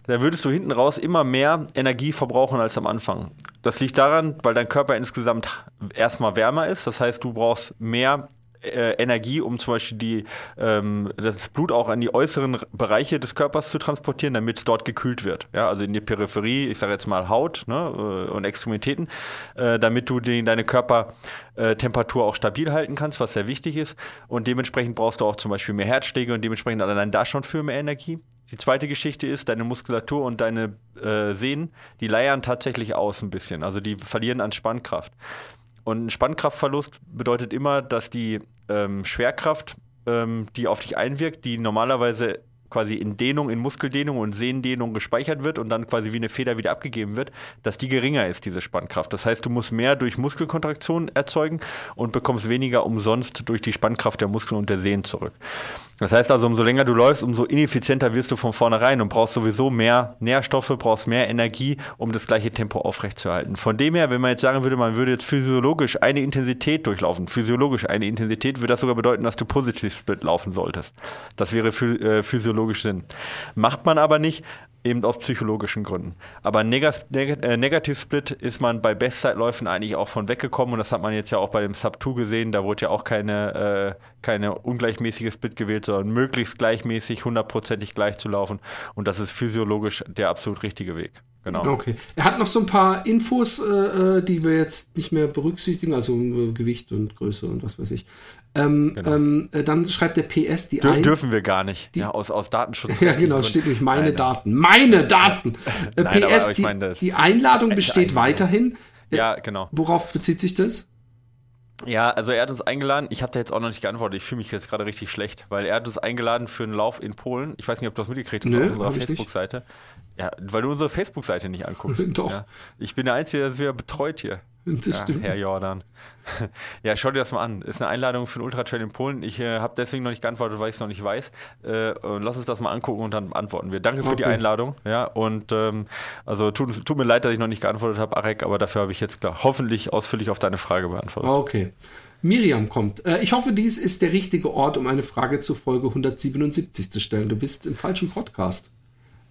Speaker 2: da würdest du hinten raus immer mehr Energie verbrauchen als am Anfang. Das liegt daran, weil dein Körper insgesamt erstmal wärmer ist. Das heißt, du brauchst mehr äh, Energie, um zum Beispiel die, ähm, das Blut auch an die äußeren Bereiche des Körpers zu transportieren, damit es dort gekühlt wird. Ja, also in die Peripherie, ich sage jetzt mal Haut ne, äh, und Extremitäten, äh, damit du die, deine Körpertemperatur auch stabil halten kannst, was sehr wichtig ist. Und dementsprechend brauchst du auch zum Beispiel mehr Herzschläge und dementsprechend allein da schon für mehr Energie. Die zweite Geschichte ist, deine Muskulatur und deine äh, Sehnen, die leiern tatsächlich aus ein bisschen. Also die verlieren an Spannkraft. Und ein Spannkraftverlust bedeutet immer, dass die ähm, Schwerkraft, ähm, die auf dich einwirkt, die normalerweise quasi in Dehnung, in Muskeldehnung und Sehnendehnung gespeichert wird und dann quasi wie eine Feder wieder abgegeben wird, dass die geringer ist, diese Spannkraft. Das heißt, du musst mehr durch Muskelkontraktion erzeugen und bekommst weniger umsonst durch die Spannkraft der Muskeln und der Sehnen zurück. Das heißt also, umso länger du läufst, umso ineffizienter wirst du von vornherein und brauchst sowieso mehr Nährstoffe, brauchst mehr Energie, um das gleiche Tempo aufrechtzuerhalten. Von dem her, wenn man jetzt sagen würde, man würde jetzt physiologisch eine Intensität durchlaufen, physiologisch eine Intensität, würde das sogar bedeuten, dass du positiv laufen solltest. Das wäre äh, physiologisch Sinn. Macht man aber nicht, eben aus psychologischen Gründen. Aber Neg Neg äh, Negative Split ist man bei Bestzeitläufen eigentlich auch von weggekommen und das hat man jetzt ja auch bei dem Sub 2 gesehen, da wurde ja auch keine, äh, keine ungleichmäßige Split gewählt, sondern möglichst gleichmäßig, hundertprozentig gleich zu laufen und das ist physiologisch der absolut richtige Weg.
Speaker 1: Genau. Okay. Er hat noch so ein paar Infos, äh, äh die wir jetzt nicht mehr berücksichtigen, also äh, Gewicht und Größe und was weiß ich. Ähm, genau. ähm, äh, dann schreibt der PS die
Speaker 2: Dür ein. Dürfen wir gar nicht. Die, ja, aus, aus Datenschutz.
Speaker 1: ja, genau, steht nämlich meine nein, Daten. Meine Daten! Äh, nein, PS, aber, aber die, die, Einladung besteht weiterhin.
Speaker 2: Ja, genau.
Speaker 1: Worauf bezieht sich das?
Speaker 2: Ja, also er hat uns eingeladen. Ich habe da jetzt auch noch nicht geantwortet. Ich fühle mich jetzt gerade richtig schlecht, weil er hat uns eingeladen für einen Lauf in Polen. Ich weiß nicht, ob du das mitgekriegt hast Nö, auf unserer Facebook-Seite. Ja, weil du unsere Facebook-Seite nicht anguckst.
Speaker 1: Doch.
Speaker 2: Ja. Ich bin der Einzige, der es wieder betreut hier.
Speaker 1: Das ja, stimmt.
Speaker 2: Herr Jordan. ja, schau dir das mal an. Ist eine Einladung für einen Ultra-Trail in Polen. Ich äh, habe deswegen noch nicht geantwortet, weil ich es noch nicht weiß. Äh, lass uns das mal angucken und dann antworten wir. Danke für okay. die Einladung. Ja, und ähm, also tut, tut, mir leid, dass ich noch nicht geantwortet habe, Arek, aber dafür habe ich jetzt klar, hoffentlich ausführlich auf deine Frage beantwortet.
Speaker 1: Okay. Miriam kommt. Äh, ich hoffe, dies ist der richtige Ort, um eine Frage zur Folge 177 zu stellen. Du bist im falschen Podcast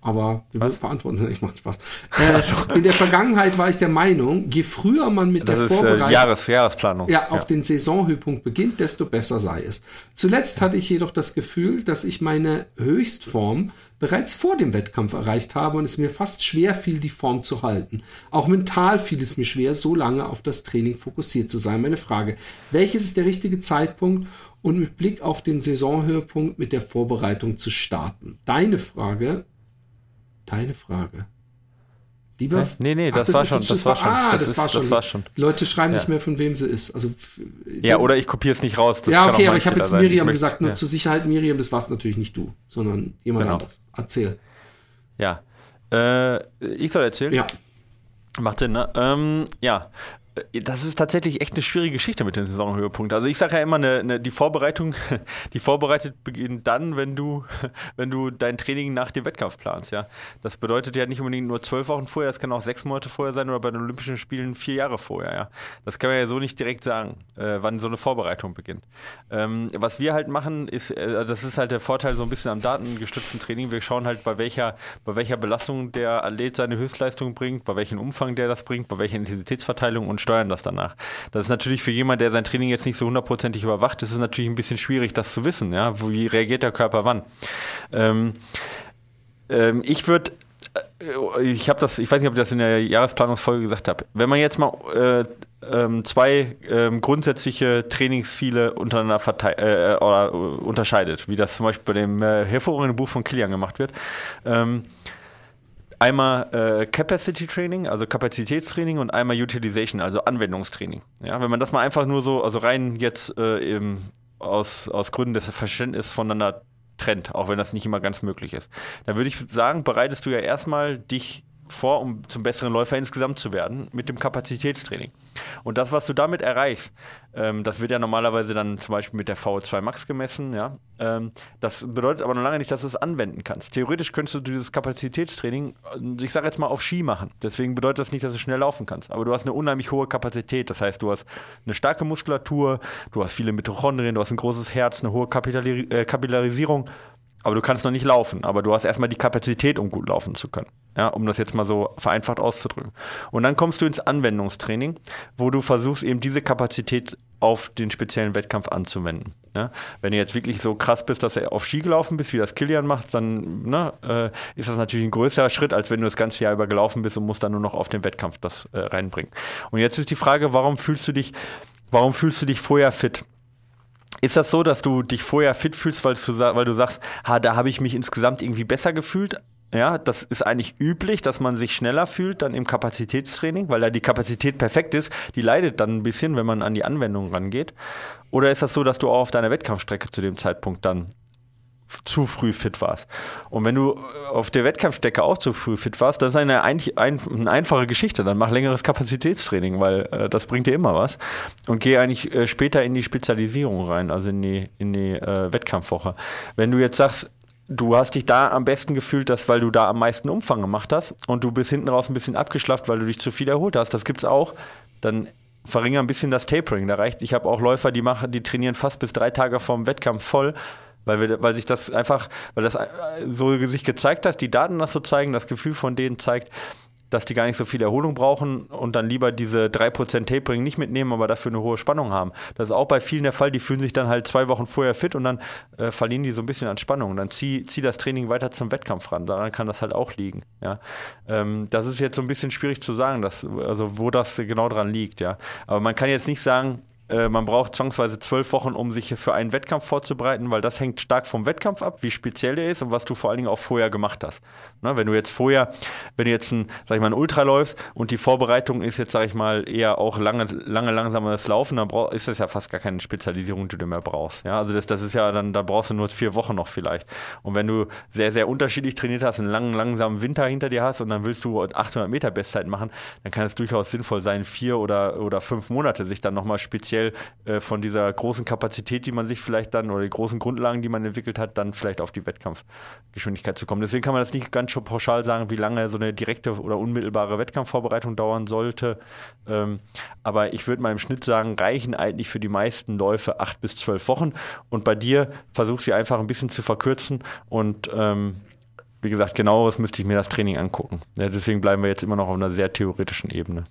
Speaker 1: aber wir Was? beantworten sie nicht, macht Spaß. Äh, in der Vergangenheit war ich der Meinung, je früher man mit das der ist, äh, Vorbereitung
Speaker 2: äh, Jahres, Jahresplanung.
Speaker 1: Ja, auf ja. den Saisonhöhepunkt beginnt, desto besser sei es. Zuletzt hatte ich jedoch das Gefühl, dass ich meine Höchstform bereits vor dem Wettkampf erreicht habe und es mir fast schwer fiel, die Form zu halten. Auch mental fiel es mir schwer, so lange auf das Training fokussiert zu sein. Meine Frage, welches ist der richtige Zeitpunkt, und mit Blick auf den Saisonhöhepunkt mit der Vorbereitung zu starten? Deine Frage deine Frage. Lieber?
Speaker 2: Nee, nee, das, Ach, das war schon. Das, das war schon.
Speaker 1: Ah, das, das, ist, war schon. das war schon. Die Leute schreiben ja. nicht mehr, von wem sie ist. Also,
Speaker 2: ja, oder ich kopiere es nicht raus.
Speaker 1: ja, okay, aber ich habe jetzt Miriam gesagt, nur ja. zur Sicherheit Miriam, das war es natürlich nicht du, sondern jemand genau. anderes. Erzähl.
Speaker 2: Ja. Äh, ich soll erzählen?
Speaker 1: Ja.
Speaker 2: Macht Sinn, ne? Ähm, ja, das ist tatsächlich echt eine schwierige Geschichte mit dem Saisonhöhepunkt. Also ich sage ja immer, eine, eine, die Vorbereitung, die Vorbereitet beginnt dann, wenn du, wenn du dein Training nach dem Wettkampf planst. Ja, das bedeutet ja nicht unbedingt nur zwölf Wochen vorher, das kann auch sechs Monate vorher sein oder bei den Olympischen Spielen vier Jahre vorher. Ja, das kann man ja so nicht direkt sagen, äh, wann so eine Vorbereitung beginnt. Ähm, was wir halt machen, ist, äh, das ist halt der Vorteil so ein bisschen am datengestützten Training. Wir schauen halt bei welcher, bei welcher Belastung der Athlet seine Höchstleistung bringt, bei welchem Umfang der das bringt, bei welcher Intensitätsverteilung und steuern das danach. Das ist natürlich für jemanden, der sein Training jetzt nicht so hundertprozentig überwacht, ist es natürlich ein bisschen schwierig, das zu wissen. Ja? Wie reagiert der Körper wann? Ähm, ähm, ich würde äh, ich habe das, ich weiß nicht, ob ich das in der Jahresplanungsfolge gesagt habe. Wenn man jetzt mal äh, ähm, zwei ähm, grundsätzliche Trainingsziele untereinander äh, oder, uh, unterscheidet, wie das zum Beispiel bei dem äh, hervorragenden Buch von Kilian gemacht wird. Ähm, einmal äh, Capacity Training, also Kapazitätstraining und einmal Utilization, also Anwendungstraining. Ja, wenn man das mal einfach nur so, also rein jetzt äh, eben aus, aus Gründen des Verständnisses voneinander trennt, auch wenn das nicht immer ganz möglich ist, dann würde ich sagen, bereitest du ja erstmal dich vor, um zum besseren Läufer insgesamt zu werden, mit dem Kapazitätstraining. Und das, was du damit erreichst, ähm, das wird ja normalerweise dann zum Beispiel mit der VO2 Max gemessen, ja. Ähm, das bedeutet aber noch lange nicht, dass du es anwenden kannst. Theoretisch könntest du dieses Kapazitätstraining, ich sage jetzt mal, auf Ski machen. Deswegen bedeutet das nicht, dass du schnell laufen kannst. Aber du hast eine unheimlich hohe Kapazität. Das heißt, du hast eine starke Muskulatur, du hast viele Mitochondrien, du hast ein großes Herz, eine hohe Kapillari äh, Kapillarisierung aber du kannst noch nicht laufen, aber du hast erstmal die Kapazität, um gut laufen zu können. Ja, um das jetzt mal so vereinfacht auszudrücken. Und dann kommst du ins Anwendungstraining, wo du versuchst, eben diese Kapazität auf den speziellen Wettkampf anzuwenden. Ja, wenn du jetzt wirklich so krass bist, dass du auf Ski gelaufen bist, wie das Kilian macht, dann ne, äh, ist das natürlich ein größerer Schritt, als wenn du das ganze Jahr über gelaufen bist und musst dann nur noch auf den Wettkampf das äh, reinbringen. Und jetzt ist die Frage, warum fühlst du dich, warum fühlst du dich vorher fit? Ist das so, dass du dich vorher fit fühlst, weil du, weil du sagst, ha, da habe ich mich insgesamt irgendwie besser gefühlt? Ja, das ist eigentlich üblich, dass man sich schneller fühlt dann im Kapazitätstraining, weil da die Kapazität perfekt ist. Die leidet dann ein bisschen, wenn man an die Anwendung rangeht. Oder ist das so, dass du auch auf deiner Wettkampfstrecke zu dem Zeitpunkt dann zu früh fit warst. Und wenn du auf der Wettkampfstrecke auch zu früh fit warst, das ist eine, ein, ein, eine einfache Geschichte. Dann mach längeres Kapazitätstraining, weil äh, das bringt dir immer was. Und geh eigentlich äh, später in die Spezialisierung rein, also in die, in die äh, Wettkampfwoche. Wenn du jetzt sagst, du hast dich da am besten gefühlt, dass, weil du da am meisten Umfang gemacht hast und du bist hinten raus ein bisschen abgeschlafft, weil du dich zu viel erholt hast, das gibt's auch, dann verringere ein bisschen das Tapering. Da reicht, ich habe auch Läufer, die machen, die trainieren fast bis drei Tage vorm Wettkampf voll weil, wir, weil sich das einfach, weil das äh, so sich gezeigt hat, die Daten das so zeigen, das Gefühl von denen zeigt, dass die gar nicht so viel Erholung brauchen und dann lieber diese 3% Tapering nicht mitnehmen, aber dafür eine hohe Spannung haben. Das ist auch bei vielen der Fall, die fühlen sich dann halt zwei Wochen vorher fit und dann äh, verlieren die so ein bisschen an Spannung. Dann zieh, zieh das Training weiter zum Wettkampf ran. Daran kann das halt auch liegen. Ja? Ähm, das ist jetzt so ein bisschen schwierig zu sagen, dass, also wo das genau dran liegt. Ja? Aber man kann jetzt nicht sagen, äh, man braucht zwangsweise zwölf Wochen, um sich für einen Wettkampf vorzubereiten, weil das hängt stark vom Wettkampf ab, wie speziell der ist und was du vor allen Dingen auch vorher gemacht hast. Ne, wenn du jetzt vorher, wenn du jetzt ein, sag ich mal, ein Ultra läufst und die Vorbereitung ist jetzt, sag ich mal, eher auch lange, lange langsames Laufen, dann brauch, ist das ja fast gar keine Spezialisierung, die du mehr brauchst. Ja, also das, das ist ja dann, da brauchst du nur vier Wochen noch vielleicht. Und wenn du sehr, sehr unterschiedlich trainiert hast, einen langen, langsamen Winter hinter dir hast und dann willst du 800 Meter Bestzeit machen, dann kann es durchaus sinnvoll sein, vier oder, oder fünf Monate sich dann nochmal speziell äh, von dieser großen Kapazität, die man sich vielleicht dann, oder die großen Grundlagen, die man entwickelt hat, dann vielleicht auf die Wettkampfgeschwindigkeit zu kommen. Deswegen kann man das nicht ganz schon pauschal sagen, wie lange so eine direkte oder unmittelbare Wettkampfvorbereitung dauern sollte. Ähm, aber ich würde mal im Schnitt sagen, reichen eigentlich für die meisten Läufe acht bis zwölf Wochen. Und bei dir versuch sie einfach ein bisschen zu verkürzen und ähm, wie gesagt, genaueres müsste ich mir das Training angucken. Ja, deswegen bleiben wir jetzt immer noch auf einer sehr theoretischen Ebene.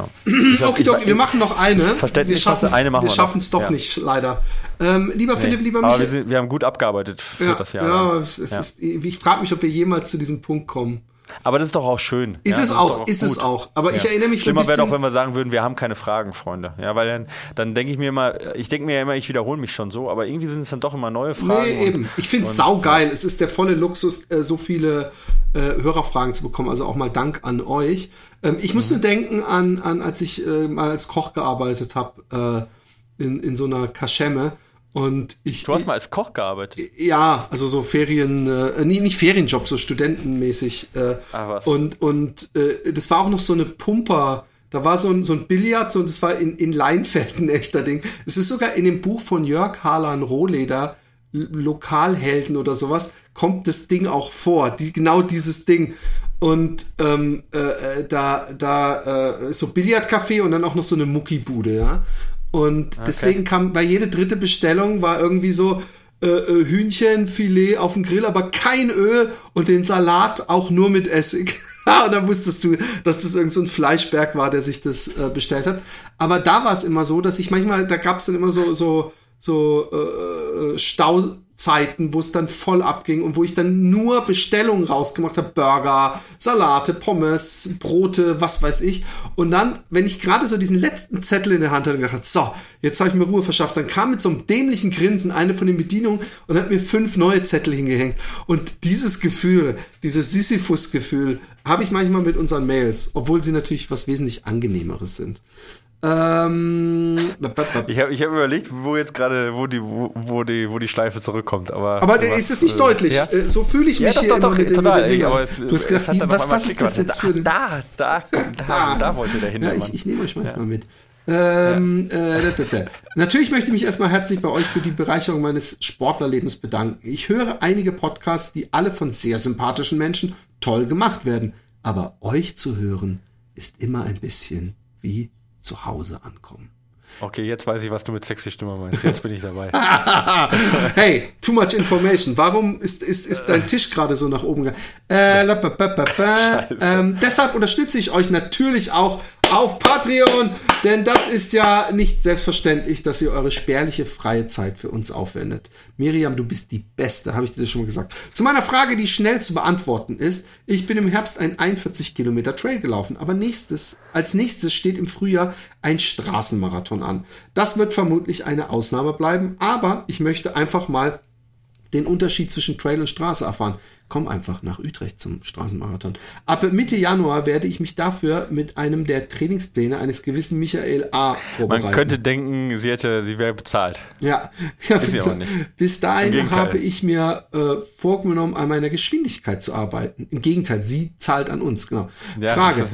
Speaker 1: Ja. okay, okay, wir machen noch eine.
Speaker 2: Verständlich,
Speaker 1: wir schaffen es doch ja. nicht, leider. Ähm, lieber nee. Philipp, lieber
Speaker 2: Michael. Aber wir, wir, haben gut abgearbeitet für
Speaker 1: ja,
Speaker 2: das Jahr.
Speaker 1: Ja, ist, ich frage mich, ob wir jemals zu diesem Punkt kommen.
Speaker 2: Aber das ist doch auch schön.
Speaker 1: Ist
Speaker 2: ja,
Speaker 1: es auch, ist, es auch. Aber ja. ich erinnere mich
Speaker 2: Schlimmer so ein wäre doch, wenn wir sagen würden, wir haben keine Fragen, Freunde. Ja, weil dann, dann denke ich mir immer, ich denke mir ja immer, ich wiederhole mich schon so, aber irgendwie sind es dann doch immer neue Fragen. Nee,
Speaker 1: und, eben. Ich finde es saugeil. Es ist der volle Luxus, äh, so viele äh, Hörerfragen zu bekommen. Also auch mal Dank an euch. Ähm, ich mhm. muss nur denken an, an als ich äh, mal als Koch gearbeitet habe, äh, in, in so einer Kaschemme und ich,
Speaker 2: du hast mal als Koch gearbeitet?
Speaker 1: Ja, also so Ferien, äh, nee, nicht Ferienjob, so studentenmäßig. Äh, Ach was. Und, und äh, das war auch noch so eine Pumper. Da war so ein, so ein Billard und das war in, in Leinfeld ein echter Ding. Es ist sogar in dem Buch von Jörg Harlan Rohleder, Lokalhelden oder sowas, kommt das Ding auch vor. Die, genau dieses Ding. Und ähm, äh, äh da, da äh, so Billardcafé und dann auch noch so eine Muckibude, ja. Und okay. deswegen kam bei jede dritte Bestellung war irgendwie so äh, äh, Hühnchenfilet auf dem Grill, aber kein Öl und den Salat auch nur mit Essig. und dann wusstest du, dass das irgendein so Fleischberg war, der sich das äh, bestellt hat. Aber da war es immer so, dass ich manchmal, da gab es dann immer so so so äh, äh Stau Zeiten, wo es dann voll abging und wo ich dann nur Bestellungen rausgemacht habe, Burger, Salate, Pommes, Brote, was weiß ich. Und dann, wenn ich gerade so diesen letzten Zettel in der Hand hatte und gedacht, so, jetzt habe ich mir Ruhe verschafft, dann kam mit so einem dämlichen Grinsen eine von den Bedienungen und hat mir fünf neue Zettel hingehängt. Und dieses Gefühl, dieses Sisyphus-Gefühl, habe ich manchmal mit unseren Mails, obwohl sie natürlich was wesentlich angenehmeres sind. Ähm,
Speaker 2: ich habe ich hab überlegt, wo jetzt gerade, wo die, wo, wo, die, wo die Schleife zurückkommt. Aber,
Speaker 1: aber ist es nicht äh, deutlich? Ja? Äh, so fühle ich mich ja,
Speaker 2: doch, hier doch, doch,
Speaker 1: mit
Speaker 2: total. Mit den
Speaker 1: es, du hast gedacht, wie, was, was ist das jetzt für
Speaker 2: Da, da, da, da, ah. da wollte der hin.
Speaker 1: Ja, ich, ich nehme euch manchmal ja. mit. Ähm, ja. äh, Natürlich möchte ich mich erstmal herzlich bei euch für die Bereicherung meines Sportlerlebens bedanken. Ich höre einige Podcasts, die alle von sehr sympathischen Menschen toll gemacht werden. Aber euch zu hören, ist immer ein bisschen wie zu Hause ankommen.
Speaker 2: Okay, jetzt weiß ich, was du mit sexy Stimme meinst. Jetzt bin ich dabei.
Speaker 1: hey, too much information. Warum ist, ist, ist dein Tisch gerade so nach oben gegangen? Äh, ähm, deshalb unterstütze ich euch natürlich auch auf Patreon, denn das ist ja nicht selbstverständlich, dass ihr eure spärliche freie Zeit für uns aufwendet. Miriam, du bist die Beste, habe ich dir das schon mal gesagt. Zu meiner Frage, die schnell zu beantworten ist, ich bin im Herbst ein 41 Kilometer Trail gelaufen, aber nächstes, als nächstes steht im Frühjahr ein Straßenmarathon an. Das wird vermutlich eine Ausnahme bleiben, aber ich möchte einfach mal den Unterschied zwischen Trail und Straße erfahren komm einfach nach Utrecht zum Straßenmarathon. Ab Mitte Januar werde ich mich dafür mit einem der Trainingspläne eines gewissen Michael A. vorbereiten.
Speaker 2: Man könnte denken, sie hätte, sie wäre bezahlt.
Speaker 1: Ja, ja bis, bis dahin habe ich mir äh, vorgenommen, an meiner Geschwindigkeit zu arbeiten. Im Gegenteil, sie zahlt an uns, genau. Ja, Frage.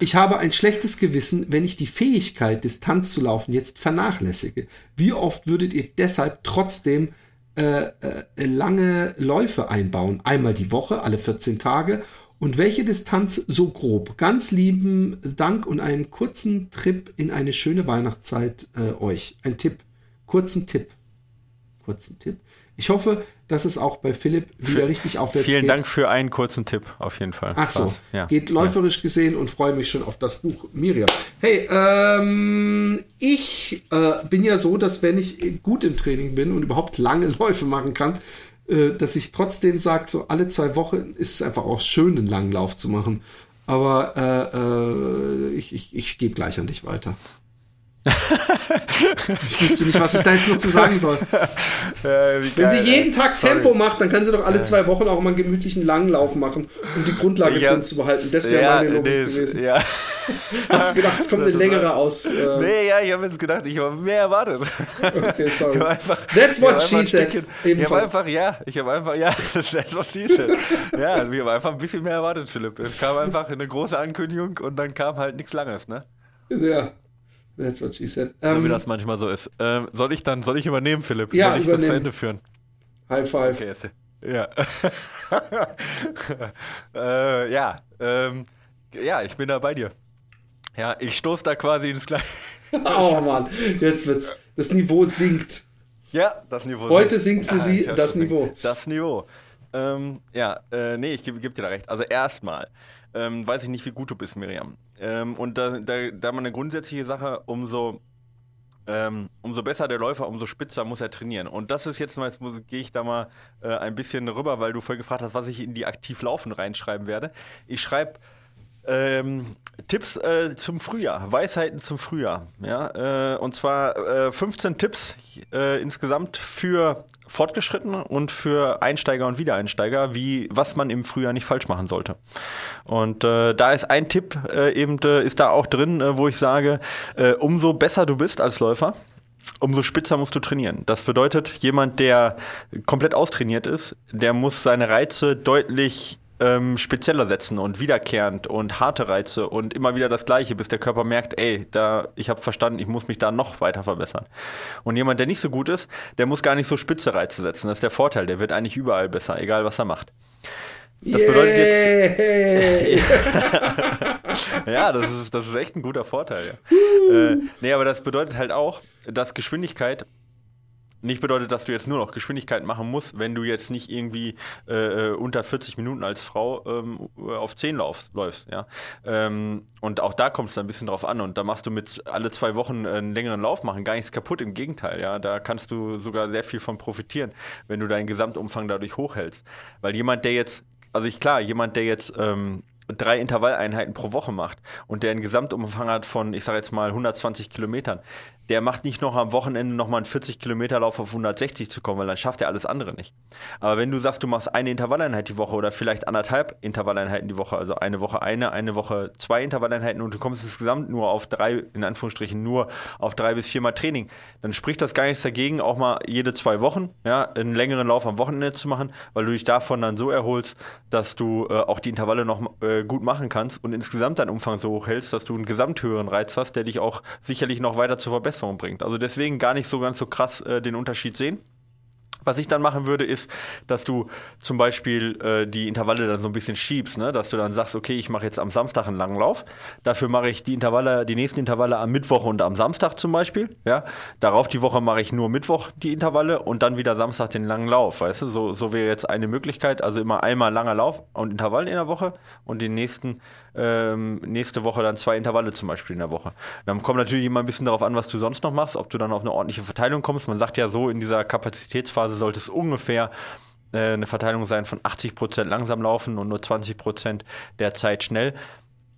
Speaker 1: Ich habe ein schlechtes Gewissen, wenn ich die Fähigkeit, Distanz zu laufen, jetzt vernachlässige. Wie oft würdet ihr deshalb trotzdem äh, äh, lange Läufe einbauen. Einmal die Woche, alle 14 Tage. Und welche Distanz so grob? Ganz lieben Dank und einen kurzen Trip in eine schöne Weihnachtszeit äh, euch. Ein Tipp. Kurzen Tipp. Kurzen Tipp. Ich hoffe, dass es auch bei Philipp wieder für, richtig aufwärts
Speaker 2: vielen geht. Vielen Dank für einen kurzen Tipp, auf jeden Fall.
Speaker 1: Ach so, ja. geht läuferisch ja. gesehen und freue mich schon auf das Buch Miriam. Hey, ähm, ich äh, bin ja so, dass wenn ich gut im Training bin und überhaupt lange Läufe machen kann, äh, dass ich trotzdem sage, so alle zwei Wochen ist es einfach auch schön, einen langen Lauf zu machen. Aber äh, äh ich, ich, ich gebe gleich an dich weiter ich wüsste nicht, was ich da jetzt noch zu sagen soll. Ja, Wenn sie jeden Tag Sorry. Tempo macht, dann kann sie doch alle zwei Wochen auch mal einen gemütlichen Langlauf machen, um die Grundlage ja. drin zu behalten. Das wäre ja, meine Logik nee, gewesen. Ja. Hast du gedacht, es kommt eine längere aus?
Speaker 2: Äh nee, ja, ich habe jetzt gedacht, ich habe mehr erwartet. Okay,
Speaker 1: sorry. Einfach, That's what she said.
Speaker 2: Ich habe einfach, ja, ich habe einfach, ja, that's what she said. Ja, wir haben einfach ein bisschen mehr erwartet, Philipp. Es kam einfach eine große Ankündigung und dann kam halt nichts Langes, ne?
Speaker 1: Ja. That's what she said.
Speaker 2: Um, so wie ähm, das manchmal so ist. Ähm, soll ich dann, soll ich übernehmen, Philipp? Ja, soll ich übernehmen. das zu Ende führen?
Speaker 1: High five.
Speaker 2: Okay, ja. äh, ja, ähm, ja, ich bin da bei dir. Ja, ich stoße da quasi ins Gleiche.
Speaker 1: oh Mann, jetzt wird's. Das Niveau sinkt.
Speaker 2: Ja, das Niveau
Speaker 1: Heute sinkt, sinkt für ja, Sie das Niveau.
Speaker 2: Das Niveau. Ähm, ja, äh, nee, ich gebe geb dir da recht. Also erstmal ähm, weiß ich nicht, wie gut du bist, Miriam. Ähm, und da, da, da mal eine grundsätzliche Sache, umso ähm, umso besser der Läufer, umso spitzer muss er trainieren. Und das ist jetzt mal, jetzt gehe ich da mal äh, ein bisschen rüber, weil du vorhin gefragt hast, was ich in die aktiv laufen reinschreiben werde. Ich schreibe ähm, Tipps äh, zum Frühjahr, Weisheiten zum Frühjahr. Ja, äh, und zwar äh, 15 Tipps äh, insgesamt für Fortgeschrittene und für Einsteiger und Wiedereinsteiger, wie was man im Frühjahr nicht falsch machen sollte. Und äh, da ist ein Tipp äh, eben ist da auch drin, wo ich sage, umso besser du bist als Läufer, umso spitzer musst du trainieren. Das bedeutet, jemand, der komplett austrainiert ist, der muss seine Reize deutlich ähm, spezieller setzen und wiederkehrend und harte Reize und immer wieder das Gleiche, bis der Körper merkt, ey, da, ich habe verstanden, ich muss mich da noch weiter verbessern. Und jemand, der nicht so gut ist, der muss gar nicht so spitze Reize setzen. Das ist der Vorteil. Der wird eigentlich überall besser, egal was er macht. Das yeah. bedeutet jetzt. ja, das ist, das ist echt ein guter Vorteil. Ja. äh, nee, aber das bedeutet halt auch, dass Geschwindigkeit nicht bedeutet, dass du jetzt nur noch Geschwindigkeit machen musst, wenn du jetzt nicht irgendwie äh, unter 40 Minuten als Frau ähm, auf 10 lauf, läufst. Ja? Ähm, und auch da kommt es ein bisschen drauf an. Und da machst du mit alle zwei Wochen einen längeren Lauf machen gar nichts kaputt. Im Gegenteil, ja, da kannst du sogar sehr viel von profitieren, wenn du deinen Gesamtumfang dadurch hochhältst. Weil jemand, der jetzt, also ich klar, jemand, der jetzt ähm, drei Intervalleinheiten pro Woche macht und der einen Gesamtumfang hat von, ich sage jetzt mal, 120 Kilometern, der macht nicht noch am Wochenende nochmal einen 40 Kilometer Lauf auf 160 zu kommen, weil dann schafft er alles andere nicht. Aber wenn du sagst, du machst eine Intervalleinheit die Woche oder vielleicht anderthalb Intervalleinheiten die Woche, also eine Woche eine, eine Woche zwei Intervalleinheiten und du kommst insgesamt nur auf drei, in Anführungsstrichen nur auf drei bis viermal Training, dann spricht das gar nichts dagegen, auch mal jede zwei Wochen, ja, einen längeren Lauf am Wochenende zu machen, weil du dich davon dann so erholst, dass du äh, auch die Intervalle noch äh, gut machen kannst und insgesamt deinen Umfang so hoch hältst, dass du einen gesamthöheren Reiz hast, der dich auch sicherlich noch weiter zu verbessern Verbesserung bringt. Also deswegen gar nicht so ganz so krass äh, den Unterschied sehen. Was ich dann machen würde, ist, dass du zum Beispiel äh, die Intervalle dann so ein bisschen schiebst, ne? dass du dann sagst, okay, ich mache jetzt am Samstag einen langen Lauf, dafür mache ich die Intervalle, die nächsten Intervalle am Mittwoch und am Samstag zum Beispiel, ja. Darauf die Woche mache ich nur Mittwoch die Intervalle und dann wieder Samstag den langen Lauf, weißt du? So, so wäre jetzt eine Möglichkeit, also immer einmal langer Lauf und Intervall in der Woche und den nächsten ähm, nächste Woche dann zwei Intervalle zum Beispiel in der Woche. Dann kommt natürlich immer ein bisschen darauf an, was du sonst noch machst, ob du dann auf eine ordentliche Verteilung kommst. Man sagt ja so, in dieser Kapazitätsphase sollte es ungefähr äh, eine Verteilung sein von 80% langsam laufen und nur 20% der Zeit schnell.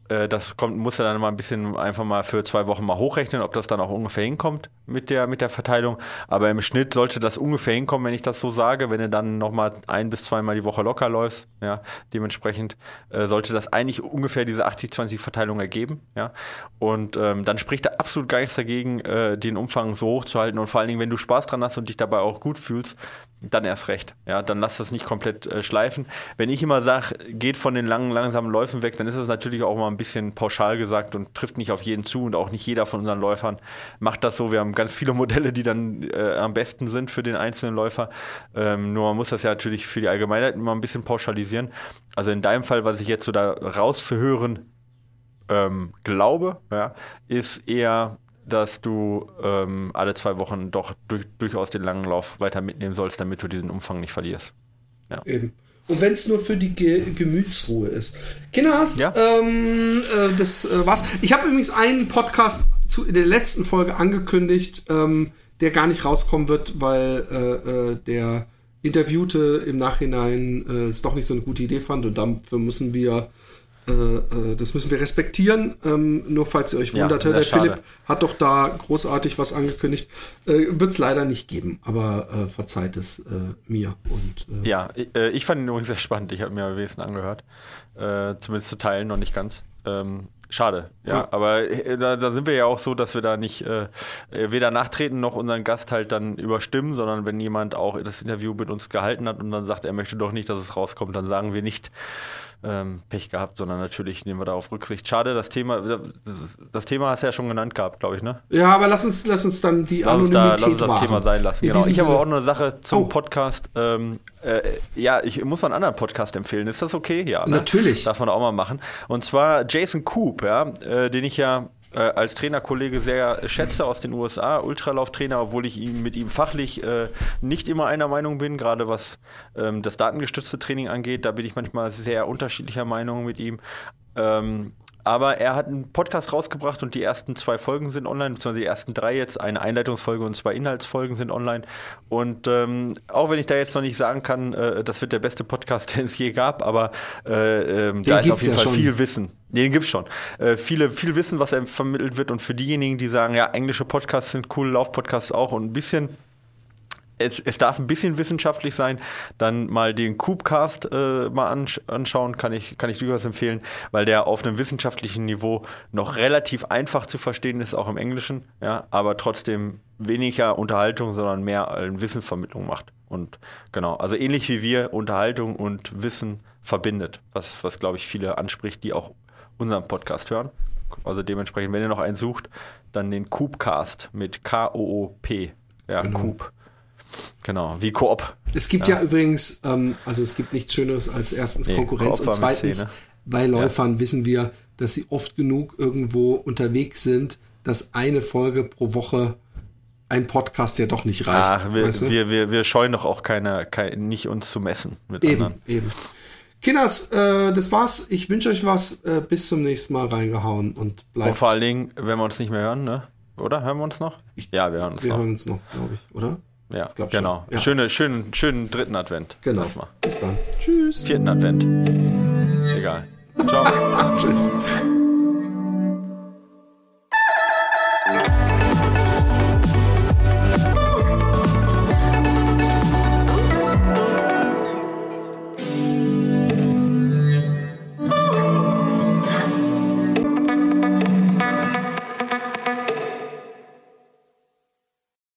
Speaker 2: Äh, das kommt, muss er dann mal ein bisschen einfach mal für zwei Wochen mal hochrechnen, ob das dann auch ungefähr hinkommt mit der, mit der Verteilung. Aber im Schnitt sollte das ungefähr hinkommen, wenn ich das so sage. Wenn du dann nochmal ein bis zweimal die Woche locker läufst, ja, dementsprechend äh, sollte das eigentlich ungefähr diese 80-20-Verteilung ergeben, ja. Und ähm, dann spricht da absolut gar nichts dagegen, äh, den Umfang so hoch zu halten. Und vor allen Dingen, wenn du Spaß dran hast und dich dabei auch gut fühlst, dann erst recht. Ja, dann lass das nicht komplett äh, schleifen. Wenn ich immer sage, geht von den langen, langsamen Läufen weg, dann ist das natürlich auch mal ein bisschen pauschal gesagt und trifft nicht auf jeden zu und auch nicht jeder von unseren Läufern macht das so. Wir haben ganz viele Modelle, die dann äh, am besten sind für den einzelnen Läufer. Ähm, nur man muss das ja natürlich für die Allgemeinheit immer ein bisschen pauschalisieren. Also in deinem Fall, was ich jetzt so da rauszuhören ähm, glaube, ja, ist eher dass du ähm, alle zwei Wochen doch durch, durchaus den langen Lauf weiter mitnehmen sollst, damit du diesen Umfang nicht verlierst.
Speaker 1: Ja. Eben. Und wenn es nur für die Ge Gemütsruhe ist. Kinders, ja? ähm, äh, das äh, war's. Ich habe übrigens einen Podcast zu, in der letzten Folge angekündigt, ähm, der gar nicht rauskommen wird, weil äh, äh der Interviewte im Nachhinein äh, es doch nicht so eine gute Idee fand und dafür müssen wir das müssen wir respektieren. Ähm, nur falls ihr euch wundert, ja, der schade. Philipp hat doch da großartig was angekündigt. Äh, Wird es leider nicht geben, aber äh, verzeiht es äh, mir. Und,
Speaker 2: äh, ja, ich, äh, ich fand ihn übrigens sehr spannend. Ich habe mir wenigsten angehört. Äh, zumindest zu teilen, noch nicht ganz. Ähm, Schade, ja. ja. Aber äh, da, da, sind wir ja auch so, dass wir da nicht äh, weder nachtreten noch unseren Gast halt dann überstimmen, sondern wenn jemand auch das Interview mit uns gehalten hat und dann sagt, er möchte doch nicht, dass es rauskommt, dann sagen wir nicht, ähm, Pech gehabt, sondern natürlich nehmen wir darauf Rücksicht. Schade, das Thema, das, das Thema hast du ja schon genannt gehabt, glaube ich, ne?
Speaker 1: Ja, aber lass uns, lass uns dann die
Speaker 2: lass Anonymität uns da, Lass uns das wahren. Thema sein lassen. genau. Ich habe auch noch eine Sache zum oh. Podcast. Ähm, äh, ja, ich muss mal einen anderen Podcast empfehlen. Ist das okay? Ja.
Speaker 1: Ne? Natürlich.
Speaker 2: Darf man auch mal machen. Und zwar Jason Coop, ja, äh, den ich ja äh, als Trainerkollege sehr schätze aus den USA, Ultralauftrainer, obwohl ich ihm, mit ihm fachlich äh, nicht immer einer Meinung bin, gerade was ähm, das datengestützte Training angeht. Da bin ich manchmal sehr unterschiedlicher Meinung mit ihm. Ähm, aber er hat einen Podcast rausgebracht und die ersten zwei Folgen sind online, beziehungsweise die ersten drei jetzt, eine Einleitungsfolge und zwei Inhaltsfolgen sind online. Und ähm, auch wenn ich da jetzt noch nicht sagen kann, äh, das wird der beste Podcast, den es je gab, aber äh, äh, da ist auf jeden ja Fall schon. viel Wissen. Den gibt's schon. Äh, viele, viel Wissen, was er vermittelt wird. Und für diejenigen, die sagen, ja, englische Podcasts sind cool, Laufpodcasts auch und ein bisschen es, es, darf ein bisschen wissenschaftlich sein, dann mal den Cubecast äh, mal ansch anschauen, kann ich, kann ich durchaus empfehlen, weil der auf einem wissenschaftlichen Niveau noch relativ einfach zu verstehen ist, auch im Englischen, ja, aber trotzdem weniger Unterhaltung, sondern mehr äh, Wissensvermittlung macht. Und genau, also ähnlich wie wir Unterhaltung und Wissen verbindet, was, was glaube ich viele anspricht, die auch unseren Podcast hören. Also dementsprechend, wenn ihr noch einen sucht, dann den Cubecast mit K-O-O-P. Ja, genau. Coop. Genau, wie Koop.
Speaker 1: Es gibt ja, ja übrigens, ähm, also es gibt nichts Schöneres als erstens nee, Konkurrenz und zweitens, bei Läufern ja. wissen wir, dass sie oft genug irgendwo unterwegs sind, dass eine Folge pro Woche ein Podcast ja doch nicht reicht.
Speaker 2: Ah, wir, weißt du? wir, wir, wir, scheuen doch auch keine, keine, nicht uns zu messen
Speaker 1: mit eben, anderen. Eben. Kinders, äh, das war's. Ich wünsche euch was. Äh, bis zum nächsten Mal reingehauen und bleibt. Und
Speaker 2: vor allen Dingen, wenn wir uns nicht mehr hören, ne? Oder? Hören wir uns noch?
Speaker 1: Ich, ja, wir hören uns wir noch. Wir hören uns noch, glaube ich, oder?
Speaker 2: Ja, genau. Ja. Schöne, schönen, schönen dritten Advent.
Speaker 1: Genau. Bis dann. Tschüss.
Speaker 2: Vierten Advent. Egal. Ciao. Tschüss.